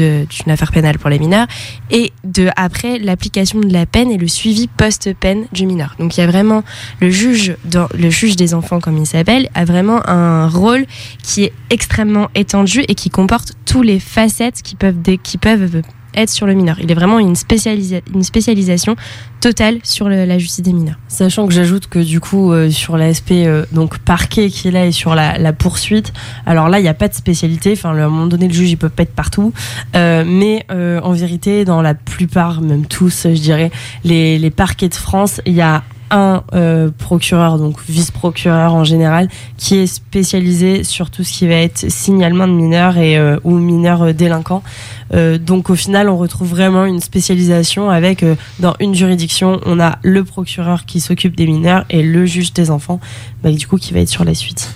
d'une affaire pénale pour les mineurs et de après l'application de la peine et le suivi post-peine du mineur. Donc il y a vraiment le juge, dans, le juge des enfants comme il s'appelle, a vraiment un rôle qui est extrêmement étendu et qui comporte tous les facettes qui peuvent, qui peuvent sur le mineur. Il est vraiment une, spécialisation totale sur la justice des mineurs. Sachant que j'ajoute que du coup euh, sur l'aspect euh, parquet qui est là et sur la, poursuite, alors là il n'y a pas de spécialité. Enfin, à un moment donné le juge il peut pas être partout, euh, mais en vérité dans la plupart, même tous, je dirais, les parquets de France, il y a un euh, procureur, donc vice-procureur en général, qui est spécialisé sur tout ce qui va être signalement de mineurs et euh, ou mineurs euh, délinquants. donc au final, on retrouve vraiment une spécialisation avec dans une juridiction, on a le procureur qui s'occupe des mineurs et le juge des enfants, bah, du coup qui va être sur la suite.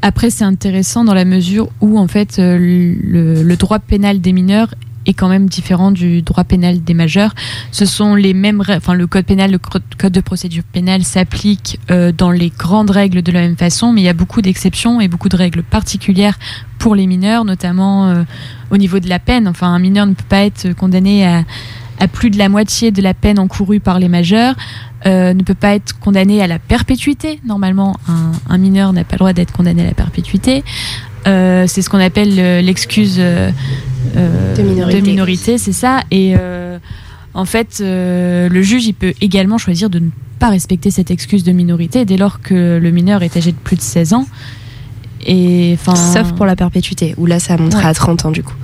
Après, c'est intéressant dans la mesure où en fait le droit pénal des mineurs est quand même différent du droit pénal des majeurs. Ce sont les mêmes, enfin le code pénal, le code de procédure pénale s'applique euh, dans les grandes règles de la même façon, mais il y a beaucoup d'exceptions et beaucoup de règles particulières pour les mineurs, notamment euh, au niveau de la peine. Enfin, un mineur ne peut pas être condamné à, plus de la moitié de la peine encourue par les majeurs, euh, ne peut pas être condamné à la perpétuité. Normalement, un, mineur n'a pas le droit d'être condamné à la perpétuité. C'est ce qu'on appelle l'excuse de minorité, de minorité c'est ça. Et en fait, le juge, il peut également choisir de ne pas respecter cette excuse de minorité dès lors que le mineur est âgé de plus de 16 ans. Et, Sauf pour la perpétuité, où là, ça monterait à 30 ans du coup.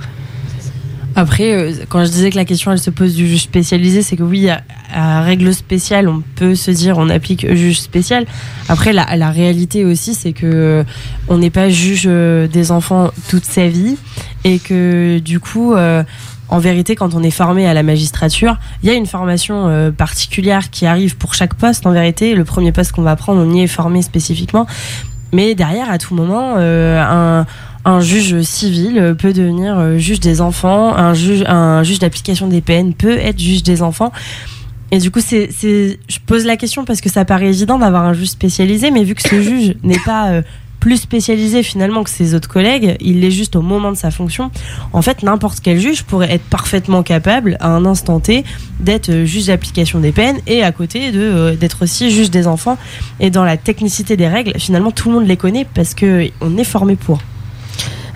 Après, euh, quand je disais que la question elle se pose du juge spécialisé, c'est que oui, à, règle spéciale, on peut se dire on applique juge spécial. Après, la, la réalité aussi, c'est que euh, on n'est pas juge euh, des enfants toute sa vie et que du coup, en vérité, quand on est formé à la magistrature, il y a une formation particulière qui arrive pour chaque poste. En vérité, le premier poste qu'on va prendre, on y est formé spécifiquement. Mais derrière, à tout moment, un un juge civil peut devenir euh, juge des enfants, un juge, un juge d'application des peines peut être juge des enfants. Et du coup, c'est, je pose la question parce que ça paraît évident d'avoir un juge spécialisé, mais vu que ce juge n'est pas euh, plus spécialisé finalement que ses autres collègues, il l'est juste au moment de sa fonction. En fait, n'importe quel juge pourrait être parfaitement capable à un instant T d'être euh, juge d'application des peines et à côté de euh, d'être aussi juge des enfants. Et dans la technicité des règles, finalement, tout le monde les connaît parce que on est formé pour.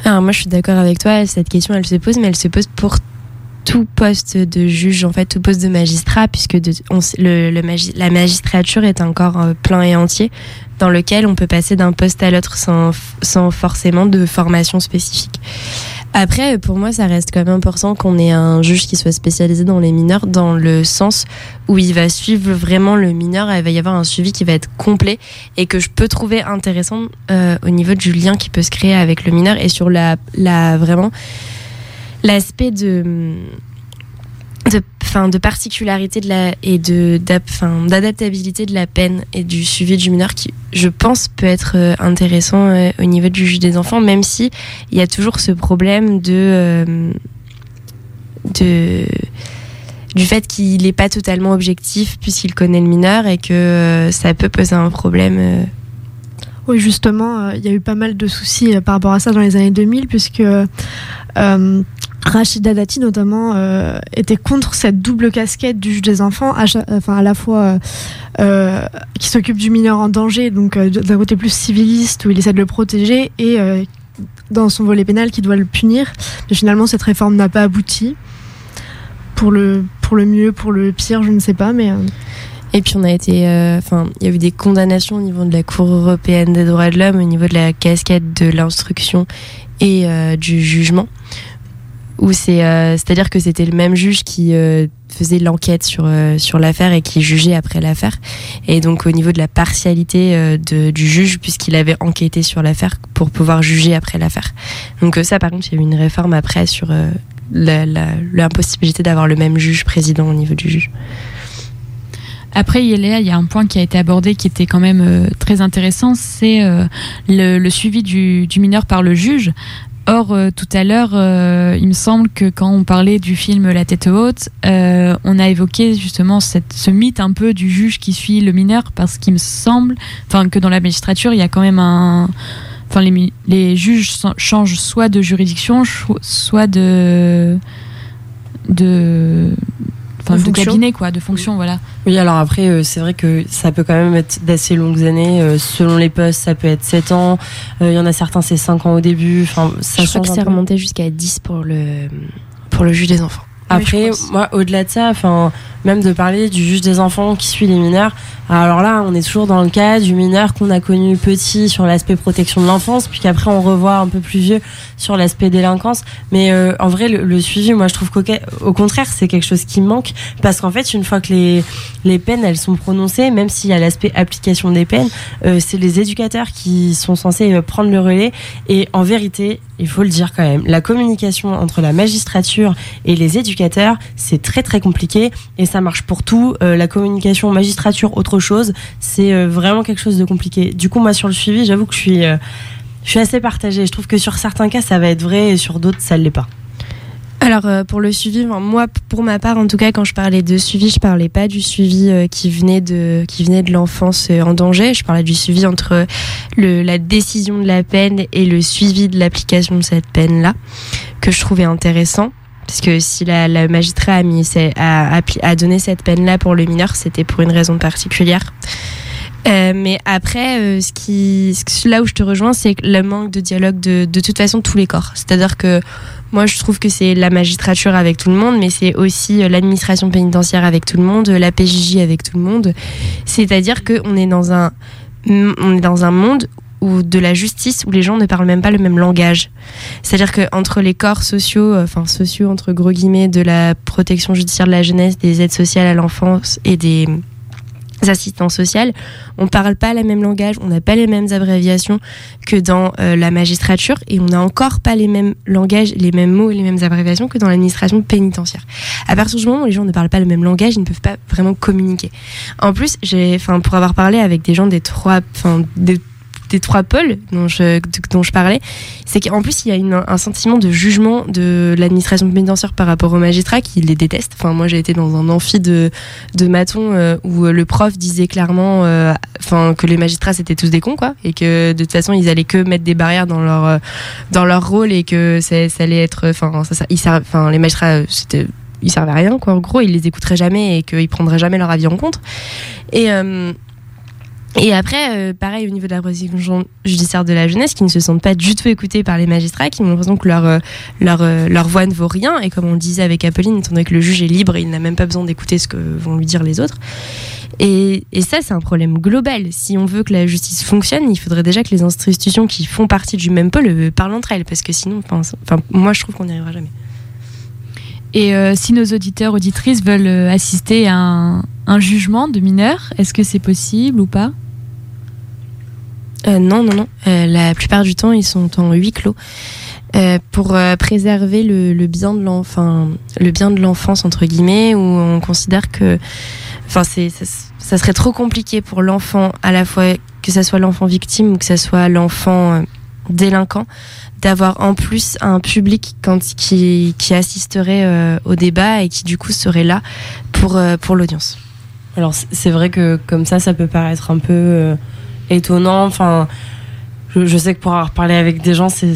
Alors moi, je suis d'accord avec toi. Cette question, elle se pose, mais elle se pose pour tout poste de juge, en fait, tout poste de magistrat, puisque le, la magistrature est un corps euh, plein et entier dans lequel on peut passer d'un poste à l'autre sans, sans forcément de formation spécifique. Après, pour moi, ça reste quand même important qu'on ait un juge qui soit spécialisé dans les mineurs, dans le sens où il va suivre vraiment le mineur, il va y avoir un suivi qui va être complet et que je peux trouver intéressant euh, au niveau du lien qui peut se créer avec le mineur et sur la, la vraiment l'aspect de de, de particularité de la, et de, d'adaptabilité de la peine et du suivi du mineur qui, je pense, peut être euh, intéressant euh, au niveau du juge des enfants, même si il y a toujours ce problème de, euh, de du fait qu'il n'est pas totalement objectif puisqu'il connaît le mineur et que ça peut poser un problème. Oui, justement, il y a eu pas mal de soucis par rapport à ça dans les années 2000 puisque Rachida Dati notamment euh, était contre cette double casquette du juge des enfants, à, enfin à la fois euh, euh, qui s'occupe du mineur en danger, donc d'un côté plus civiliste où il essaie de le protéger, et dans son volet pénal qui doit le punir. Mais finalement, cette réforme n'a pas abouti. Pour le, pour le mieux, pour le pire, je ne sais pas, mais. Et puis on a été, enfin, il y a eu des condamnations au niveau de la Cour européenne des droits de l'homme, au niveau de la casquette de l'instruction et du jugement où c'est euh, c'est à dire que c'était le même juge qui euh, faisait l'enquête sur euh, sur l'affaire et qui jugeait après l'affaire. Et donc au niveau de la partialité du juge puisqu'il avait enquêté sur l'affaire pour pouvoir juger après l'affaire. Donc ça par contre il y a eu une réforme après sur l'impossibilité d'avoir le même juge président au niveau du juge. Après, il y a un point qui a été abordé qui était quand même très intéressant, c'est le, suivi du, mineur par le juge. Or, euh, tout à l'heure, euh, il me semble que quand on parlait du film La tête haute, euh, on a évoqué justement ce mythe un peu du juge qui suit le mineur, parce qu'il me semble, que dans la magistrature, il y a quand même un, enfin, les, les juges changent soit de juridiction, soit de, de de, cabinet quoi, de fonction, voilà. Oui, alors après, euh, c'est vrai que ça peut quand même être d'assez longues années. Euh, selon les postes, ça peut être 7 ans. Euh, il y en a certains, c'est 5 ans au début. Enfin, ça Je crois que c'est remonté jusqu'à 10 pour le, pour le juge des enfants. Après, moi, au-delà de ça, enfin, même de parler du juge des enfants qui suit les mineurs. Alors là, on est toujours dans le cas du mineur qu'on a connu petit sur l'aspect protection de l'enfance, puis qu'après on revoit un peu plus vieux sur l'aspect délinquance. Mais euh, en vrai, le, suivi, moi, je trouve qu'au contraire, c'est quelque chose qui manque, parce qu'en fait, une fois que les, les peines, elles sont prononcées, même s'il y a l'aspect application des peines, euh, c'est les éducateurs qui sont censés euh, prendre le relais. Et en vérité, il faut le dire quand même, la communication entre la magistrature et les éducateurs, c'est très très compliqué et ça marche pour tout. Euh, la communication magistrature, autre chose, c'est euh, vraiment quelque chose de compliqué. Du coup, moi sur le suivi, j'avoue que je suis, euh, je suis assez partagée. Je trouve que sur certains cas, ça va être vrai et sur d'autres, ça ne l'est pas. Alors pour le suivi, moi pour ma part en tout cas quand je parlais de suivi, je parlais pas du suivi qui venait de de l'enfance en danger, je parlais du suivi entre la décision de la peine et le suivi de l'application de cette peine là que je trouvais intéressant parce que si la, magistrat a, mis, a, donné cette peine-là pour le mineur, c'était pour une raison particulière. Euh, mais après, euh, ce qui, là où je te rejoins, c'est le manque de dialogue de, de toute façon tous les corps. C'est-à-dire que moi, je trouve que c'est la magistrature avec tout le monde, mais c'est aussi euh, l'administration pénitentiaire avec tout le monde, la PJJ avec tout le monde. C'est-à-dire qu'on est dans un, on est dans un monde ou de la justice où les gens ne parlent même pas le même langage. C'est-à-dire qu'entre les corps sociaux, euh, enfin sociaux entre gros guillemets, de la protection judiciaire de la jeunesse, des aides sociales à l'enfance et des assistants sociaux, on parle pas le même langage, on n'a pas les mêmes abréviations que dans euh, la magistrature et on n'a encore pas les mêmes langages, les mêmes mots et les mêmes abréviations que dans l'administration pénitentiaire. À partir du moment où les gens ne parlent pas le même langage, ils ne peuvent pas vraiment communiquer. En plus, j'ai, pour avoir parlé avec des gens des trois, des trois pôles dont je, dont je parlais, c'est qu'en plus il y a un sentiment de jugement de l'administration pénitentiaire par rapport aux magistrats qui les détestent. Enfin, moi j'ai été dans un amphi de, de maton euh, où le prof disait clairement euh, que les magistrats c'était tous des cons, quoi, et que de toute façon ils allaient que mettre des barrières dans leur, euh, dans leur rôle et que ça, allait être. Enfin, les magistrats c'était ils servaient à rien quoi en gros ils les écouteraient jamais et qu'ils prendraient jamais leur avis en compte et et après, euh, pareil au niveau de la protection judiciaire de la jeunesse, qui ne se sentent pas du tout écoutés par les magistrats, qui ont l'impression que leur, euh, leur, euh, leur voix ne vaut rien. Et comme on le disait avec Apolline, étant donné que le juge est libre, il n'a même pas besoin d'écouter ce que vont lui dire les autres. Et, ça, c'est un problème global. Si on veut que la justice fonctionne, il faudrait déjà que les institutions qui font partie du même pôle parlent entre elles, parce que sinon, enfin, moi, je trouve qu'on n'y arrivera jamais. Et si nos auditeurs, auditrices veulent assister à un, jugement de mineur, est-ce que c'est possible ou pas? Euh, non, non, non. Euh, la plupart du temps, ils sont en huis clos. Euh, pour préserver le, bien de le bien de l'enfance entre guillemets, où on considère que, enfin, c'est, ça, serait trop compliqué pour l'enfant, à la fois que ça soit l'enfant victime ou que ça soit l'enfant délinquant, d'avoir en plus un public quand, qui, qui assisterait au débat et qui du coup serait là pour pour l'audience. Alors c'est vrai que comme ça, ça peut paraître un peu étonnant. Enfin, je, sais que pour avoir parlé avec des gens, c'est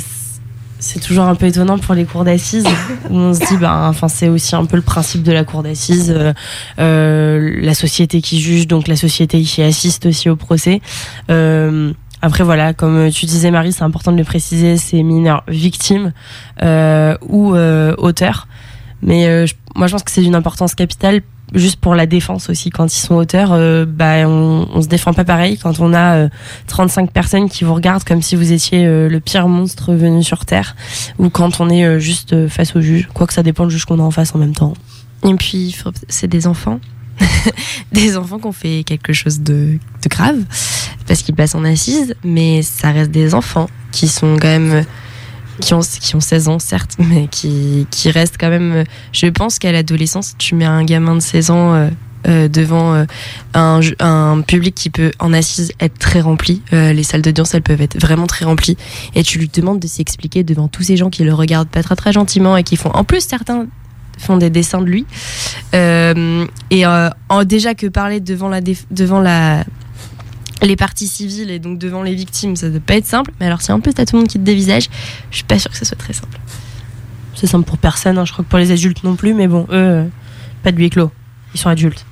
c'est toujours un peu étonnant pour les cours d'assises où on se dit bah enfin c'est aussi un peu le principe de la cour d'assises euh, euh, la société qui juge donc la société qui assiste aussi au procès euh, après voilà comme tu disais Marie c'est important de le préciser c'est mineurs victimes ou auteurs mais moi je pense que c'est d'une importance capitale juste pour la défense aussi. Quand ils sont auteurs euh, bah on, on se défend pas pareil. Quand on a 35 euh, personnes qui vous regardent comme si vous étiez euh, le pire monstre venu sur terre ou quand on est juste face au juge. Quoi que ça dépend du juge qu'on a en face en même temps. Et puis c'est des enfants des enfants qui ont fait quelque chose de, grave parce qu'ils passent en assise mais ça reste des enfants qui sont quand même qui ont, qui ont 16 ans, certes, mais qui, qui restent quand même. Je pense qu'à l'adolescence, tu mets un gamin de 16 ans. Euh, euh, devant euh, un, un, public qui peut en assise être très rempli. les salles d'audience, elles peuvent être vraiment très remplies. Et tu lui demandes de s'expliquer devant tous ces gens qui le regardent pas très très gentiment et qui font, en plus certains font des dessins de lui. et en, déjà que parler devant la, devant la, les parties civiles et donc devant les victimes, ça ne doit pas être simple. Mais alors, si en plus t'as tout le monde qui te dévisage, je suis pas sûre que ce soit très simple. C'est simple pour personne, hein. je crois que pour les adultes non plus, mais bon, eux, euh, pas de huis clos. Ils sont adultes.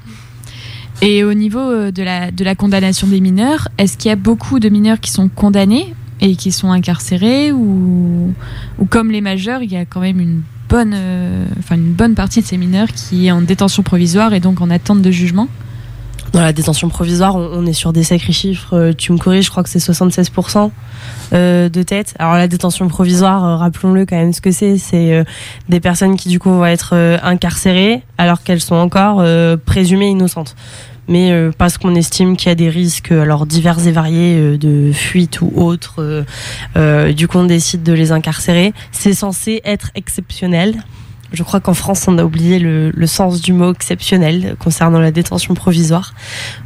Et au niveau euh, de la, de la condamnation des mineurs, est-ce qu'il y a beaucoup de mineurs qui sont condamnés et qui sont incarcérés ou, ou comme les majeurs, il y a quand même une euh, une bonne partie de ces mineurs qui est en détention provisoire et donc en attente de jugement dans la détention provisoire, on, est sur des sacrés chiffres. Euh, tu me corriges, je crois que c'est 76% euh, de tête. Alors la détention provisoire, rappelons-le quand même ce que c'est. C'est des personnes qui du coup vont être incarcérées alors qu'elles sont encore présumées innocentes. Mais parce qu'on estime qu'il y a des risques, alors divers et variés, de fuite ou autres, du coup on décide de les incarcérer. C'est censé être exceptionnel. Je crois qu'en France, on a oublié le, sens du mot exceptionnel concernant la détention provisoire.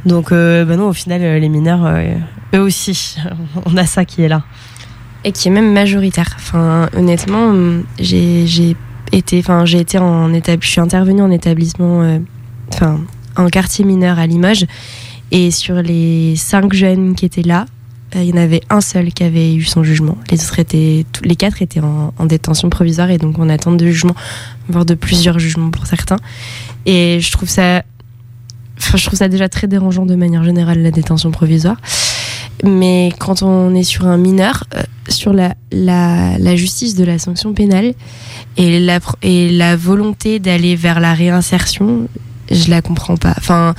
Donc, euh, bah non, au final, euh, les mineurs, euh, eux aussi, on a ça qui est là. Et qui est même majoritaire. Enfin, honnêtement, j'ai été, enfin, été en je suis intervenue en établissement, enfin, en quartier mineur à Limoges. Et sur les cinq jeunes qui étaient là, euh, il y en avait un seul qui avait eu son jugement. Les autres étaient, les quatre étaient en, détention provisoire et donc en attente de jugement, voire de plusieurs jugements pour certains. Et je trouve ça, enfin, je trouve ça déjà très dérangeant de manière générale la détention provisoire. Mais quand on est sur un mineur, euh, sur la, la, la, justice de la sanction pénale et la, et la volonté d'aller vers la réinsertion, je la comprends pas. Enfin,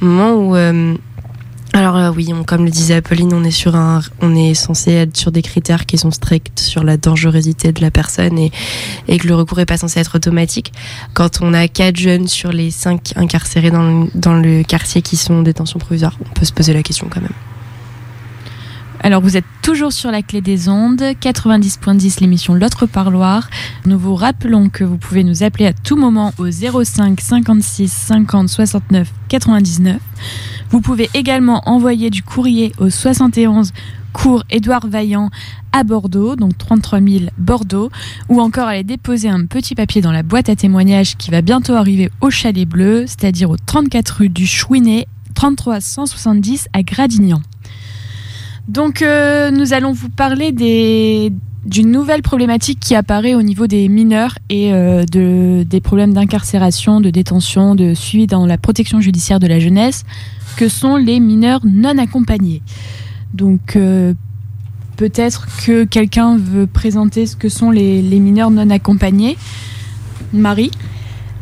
moment où euh, alors euh, oui, comme le disait Apolline, on est sur un, on est censé être sur des critères qui sont stricts sur la dangerosité de la personne et, et que le recours est pas censé être automatique. Quand on a quatre jeunes sur les cinq incarcérés dans dans le quartier qui sont en détention provisoire, on peut se poser la question quand même. Alors vous êtes toujours sur la clé des ondes, 90.10 l'émission L'autre parloir. Nous vous rappelons que vous pouvez nous appeler à tout moment au 05 56 50 69 99. Vous pouvez également envoyer du courrier au 71 cours Édouard Vaillant à Bordeaux, donc 33 000 Bordeaux, ou encore aller déposer un petit papier dans la boîte à témoignages qui va bientôt arriver au Chalet Bleu, c'est-à-dire au 34 rue du Chouinet, 33 170 à Gradignan. Donc euh, nous allons vous parler d'une nouvelle problématique qui apparaît au niveau des mineurs et euh, de, des problèmes d'incarcération, de détention, de suivi dans la protection judiciaire de la jeunesse, que sont les mineurs non accompagnés. Donc euh, peut-être que quelqu'un veut présenter ce que sont les, les mineurs non accompagnés. Marie?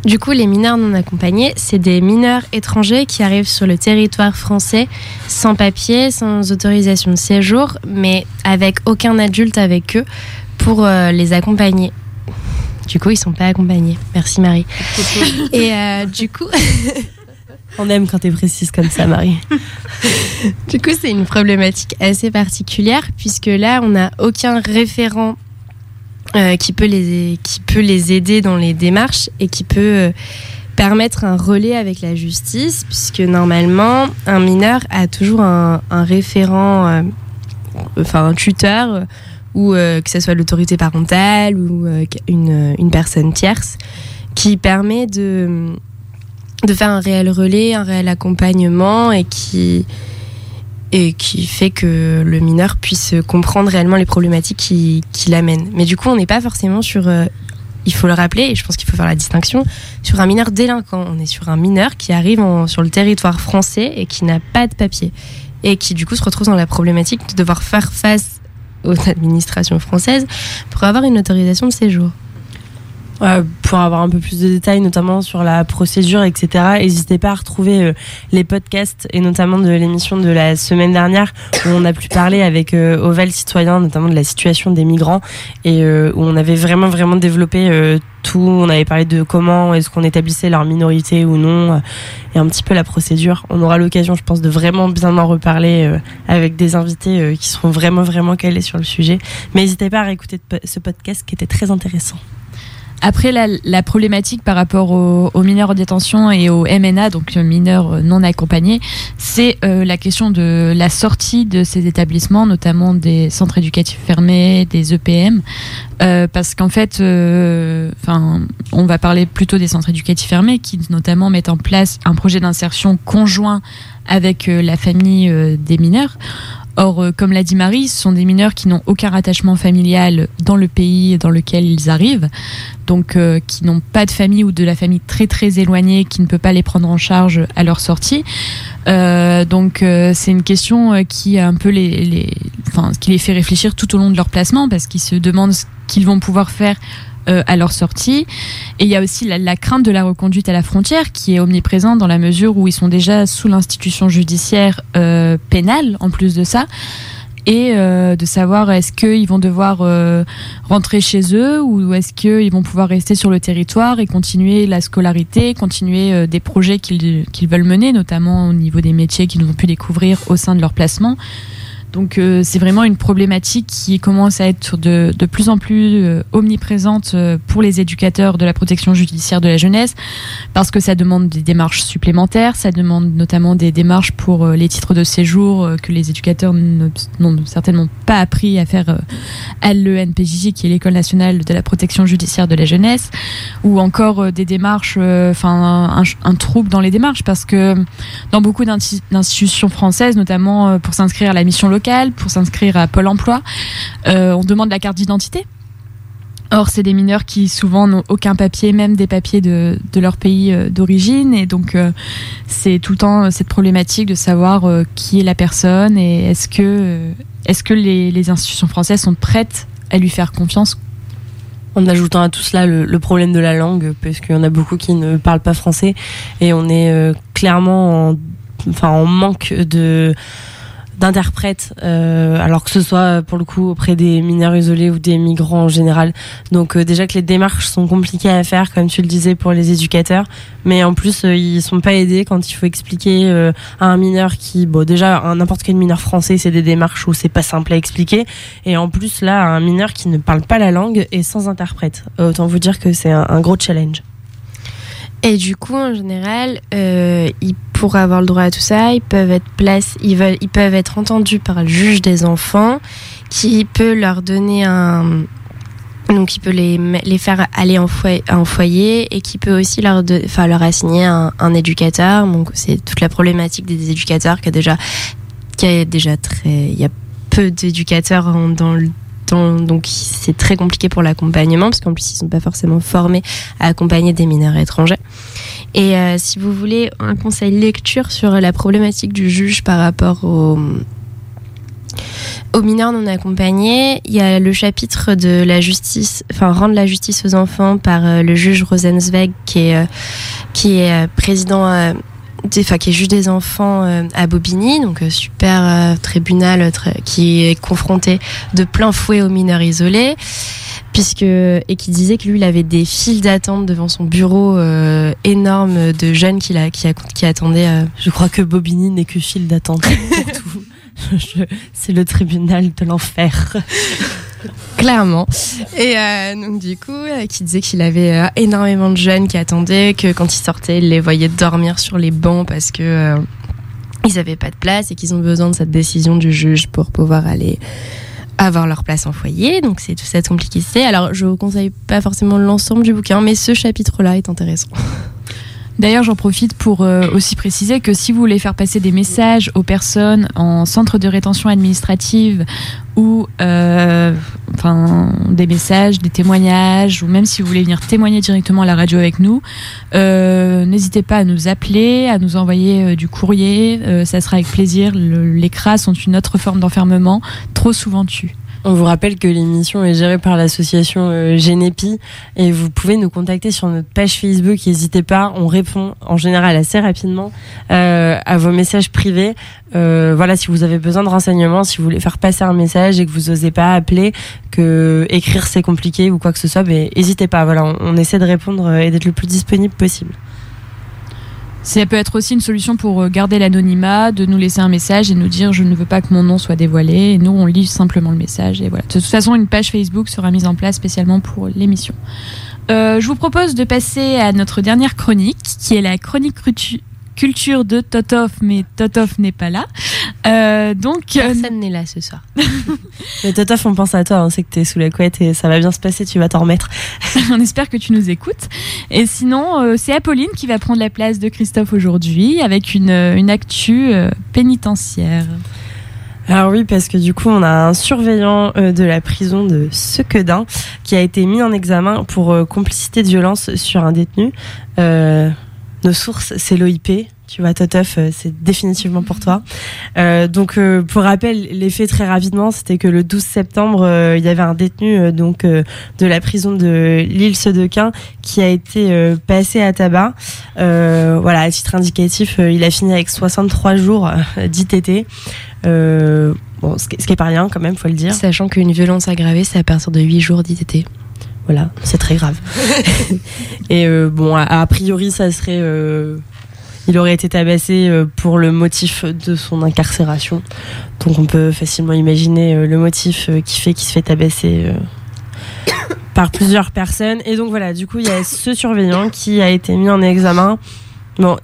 Du coup, les mineurs non accompagnés, c'est des mineurs étrangers qui arrivent sur le territoire français sans papier, sans autorisation de séjour, mais avec aucun adulte avec eux pour euh, les accompagner. Du coup, ils sont pas accompagnés. Merci Marie. Et euh, du coup, on aime quand tu es précise comme ça, Marie. du coup, c'est une problématique assez particulière puisque là, on n'a aucun référent euh, qui, peut les, qui peut les aider dans les démarches et qui peut euh, permettre un relais avec la justice, puisque normalement, un mineur a toujours un, référent, euh, enfin un tuteur, ou que ce soit l'autorité parentale ou une, une, personne tierce, qui permet de, de faire un réel relais, un réel accompagnement et qui et qui fait que le mineur puisse comprendre réellement les problématiques qui, qui l'amènent. Mais du coup, on n'est pas forcément sur, euh, il faut le rappeler, et je pense qu'il faut faire la distinction, sur un mineur délinquant. On est sur un mineur qui arrive sur le territoire français et qui n'a pas de papier. Et qui du coup se retrouve dans la problématique de devoir faire face aux administrations françaises pour avoir une autorisation de séjour pour avoir un peu plus de détails, notamment sur la procédure, etc., n'hésitez pas à retrouver euh, les podcasts et notamment de l'émission de la semaine dernière où on a pu parler avec euh, Oval Citoyen, notamment de la situation des migrants et euh, où on avait vraiment vraiment développé tout. On avait parlé de comment est-ce qu'on établissait leur minorité ou non et un petit peu la procédure. On aura l'occasion, je pense, de vraiment bien en reparler avec des invités qui seront vraiment vraiment calés sur le sujet. Mais n'hésitez pas à réécouter ce podcast qui était très intéressant. Après, la, problématique par rapport aux, mineurs en détention et aux MNA, donc mineurs non accompagnés, c'est euh, la question de la sortie de ces établissements, notamment des centres éducatifs fermés, des EPM, euh, parce qu'en fait, euh, enfin, on va parler plutôt des centres éducatifs fermés qui notamment mettent en place un projet d'insertion conjoint avec la famille des mineurs. Or, euh, comme l'a dit Marie, ce sont des mineurs qui n'ont aucun rattachement familial dans le pays dans lequel ils arrivent, donc euh, qui n'ont pas de famille ou de la famille très très éloignée qui ne peut pas les prendre en charge à leur sortie. Euh, donc c'est une question qui un peu les, les, enfin, qui les fait réfléchir tout au long de leur placement parce qu'ils se demandent ce qu'ils vont pouvoir faire euh, à leur sortie. Et il y a aussi la, crainte de la reconduite à la frontière qui est omniprésente dans la mesure où ils sont déjà sous l'institution judiciaire euh, pénale en plus de ça. Et euh, de savoir est-ce qu'ils vont devoir rentrer chez eux ou est-ce qu'ils vont pouvoir rester sur le territoire et continuer la scolarité, continuer des projets qu'ils veulent mener, notamment au niveau des métiers qu'ils vont pu découvrir au sein de leur placement. Donc euh, c'est vraiment une problématique qui commence à être de, de plus en plus euh, omniprésente euh, pour les éducateurs de la protection judiciaire de la jeunesse, parce que ça demande des démarches supplémentaires, ça demande notamment des démarches pour les titres de séjour que les éducateurs n'ont certainement pas appris à faire à l'ENPJJ, qui est l'École nationale de la protection judiciaire de la jeunesse, ou encore des démarches, enfin un, un, trouble dans les démarches, parce que dans beaucoup d'institutions françaises, notamment pour s'inscrire à la mission locale, pour s'inscrire à Pôle emploi. Euh, on demande la carte d'identité. Or, c'est des mineurs qui souvent n'ont aucun papier, même des papiers de, leur pays euh, d'origine. Et donc, euh, c'est tout le temps cette problématique de savoir qui est la personne et est-ce que, est que les, institutions françaises sont prêtes à lui faire confiance? En ajoutant à tout cela le, problème de la langue, parce qu'il y en a beaucoup qui ne parlent pas français et on est clairement enfin, en manque de d'interprètes, euh, alors que ce soit pour le coup auprès des mineurs isolés ou des migrants en général. Donc euh, déjà que les démarches sont compliquées à faire, comme tu le disais pour les éducateurs, mais en plus euh, ils sont pas aidés quand il faut expliquer euh, à un mineur qui, bon déjà n'importe quel mineur français, c'est des démarches où c'est pas simple à expliquer, et en plus là un mineur qui ne parle pas la langue et sans interprète. Autant vous dire que c'est un gros challenge. Et du coup, en général, euh, ils, pour avoir le droit à tout ça, ils peuvent être place, ils, veulent, ils peuvent être entendus par le juge des enfants, qui peut leur donner un, donc il peut les, les faire aller en foyer, en foyer et qui peut aussi leur, de, enfin, leur assigner un, un éducateur. Donc c'est toute la problématique des éducateurs qui a déjà, qui a déjà très, il y a peu d'éducateurs dans le donc c'est très compliqué pour l'accompagnement parce qu'en plus ils sont pas forcément formés à accompagner des mineurs étrangers. Et euh, si vous voulez un conseil lecture sur la problématique du juge par rapport aux mineurs non accompagnés, il y a le chapitre de la justice, enfin rendre la justice aux enfants par euh, le juge Rosenzweig qui est euh, qui est président enfin, qui est juge des enfants euh, à Bobigny, donc euh, super euh, tribunal qui est confronté de plein fouet aux mineurs isolés puisque et qui disait que lui il avait des files d'attente devant son bureau énorme de jeunes qui, qui, qui attendaient. Je crois que Bobigny n'est que file d'attente pour tout. C'est le tribunal de l'enfer. Clairement. Et euh, donc du coup, euh, qui disait qu'il avait euh, énormément de jeunes qui attendaient, que quand ils sortaient, il les voyait dormir sur les bancs parce que ils n'avaient pas de place et qu'ils ont besoin de cette décision du juge pour pouvoir aller avoir leur place en foyer. Donc c'est tout cette complicité. Alors je vous conseille pas forcément l'ensemble du bouquin, mais ce chapitre-là est intéressant. D'ailleurs, j'en profite pour euh, aussi préciser que si vous voulez faire passer des messages aux personnes en centre de rétention administrative ou euh, enfin, des messages, des témoignages, ou même si vous voulez venir témoigner directement à la radio avec nous, euh, n'hésitez pas à nous appeler, à nous envoyer du courrier. ça sera avec plaisir. les CRA sont une autre forme d'enfermement, trop souvent tue. On vous rappelle que l'émission est gérée par l'association euh, Genepi et vous pouvez nous contacter sur notre page Facebook. N'hésitez pas, on répond en général assez rapidement euh, à vos messages privés. Euh, voilà, si vous avez besoin de renseignements, si vous voulez faire passer un message et que vous n'osez pas appeler, que écrire c'est compliqué ou quoi que ce soit, ben, n'hésitez pas. Voilà, on essaie de répondre et d'être le plus disponible possible. Ça peut être aussi une solution pour euh, garder l'anonymat, de nous laisser un message et nous dire je ne veux pas que mon nom soit dévoilé. Et nous, on lit simplement le message. Et voilà. De toute façon, une page Facebook sera mise en place spécialement pour l'émission. Euh, je vous propose de passer à notre dernière chronique, qui est la chronique culture de Totov, mais Totov n'est pas là. Euh, donc euh, personne n'est là ce soir. mais Totov, on pense à toi, on sait que tu es sous la couette et ça va bien se passer, tu vas t'en remettre. on espère que tu nous écoutes. Et sinon, euh, c'est Apolline qui va prendre la place de Christophe aujourd'hui avec une, une actu pénitentiaire. Alors oui, parce que du coup, on a un surveillant de la prison de Sequedin qui a été mis en examen pour complicité de violence sur un détenu. Nos sources, c'est l'OIP, tu vois, Toteuf, euh, c'est définitivement pour toi. Euh, donc, euh, pour rappel, les faits très rapidement, c'était que le 12 septembre, il y avait un détenu donc de la prison de l'île Sedequin qui a été passé à tabac. voilà, à titre indicatif, il a fini avec 63 jours d'ITT. bon, ce qui est pas rien quand même, faut le dire. Sachant qu'une violence aggravée, c'est à partir de 8 jours d'ITT. Voilà, c'est très grave. Et bon, a, priori, ça serait il aurait été tabassé euh, pour le motif de son incarcération. Donc on peut facilement imaginer euh, le motif euh, qui fait qu'il se fait tabasser par plusieurs personnes. Et donc voilà, du coup, il y a ce surveillant qui a été mis en examen. Bon,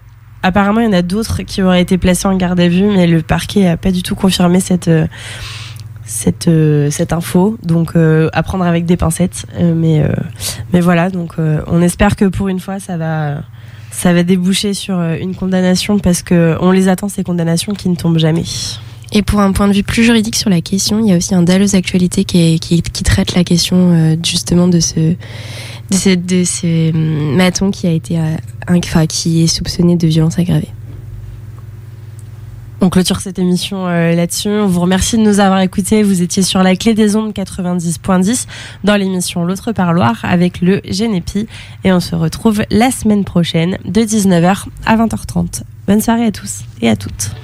apparemment, il y en a d'autres qui auraient été placés en garde à vue, mais le parquet n'a pas du tout confirmé cette, cette, cette info. Donc, à prendre avec des pincettes. mais, mais voilà, donc on espère que pour une fois, ça va ça va déboucher sur euh, une condamnation parce que on les attend ces condamnations qui ne tombent jamais. Et pour un point de vue plus juridique sur la question, il y a aussi un Dallos Actualité qui, qui, traite la question euh, justement de ce de ce, de ce hum, maton qui a été euh, qui est soupçonné de violence aggravée. On clôture cette émission euh, là-dessus. On vous remercie de nous avoir écoutés. Vous étiez sur la clé des ondes 90.10 dans l'émission L'autre parloir avec le Génépi. Et on se retrouve la semaine prochaine de 19h à 20h30. Bonne soirée à tous et à toutes.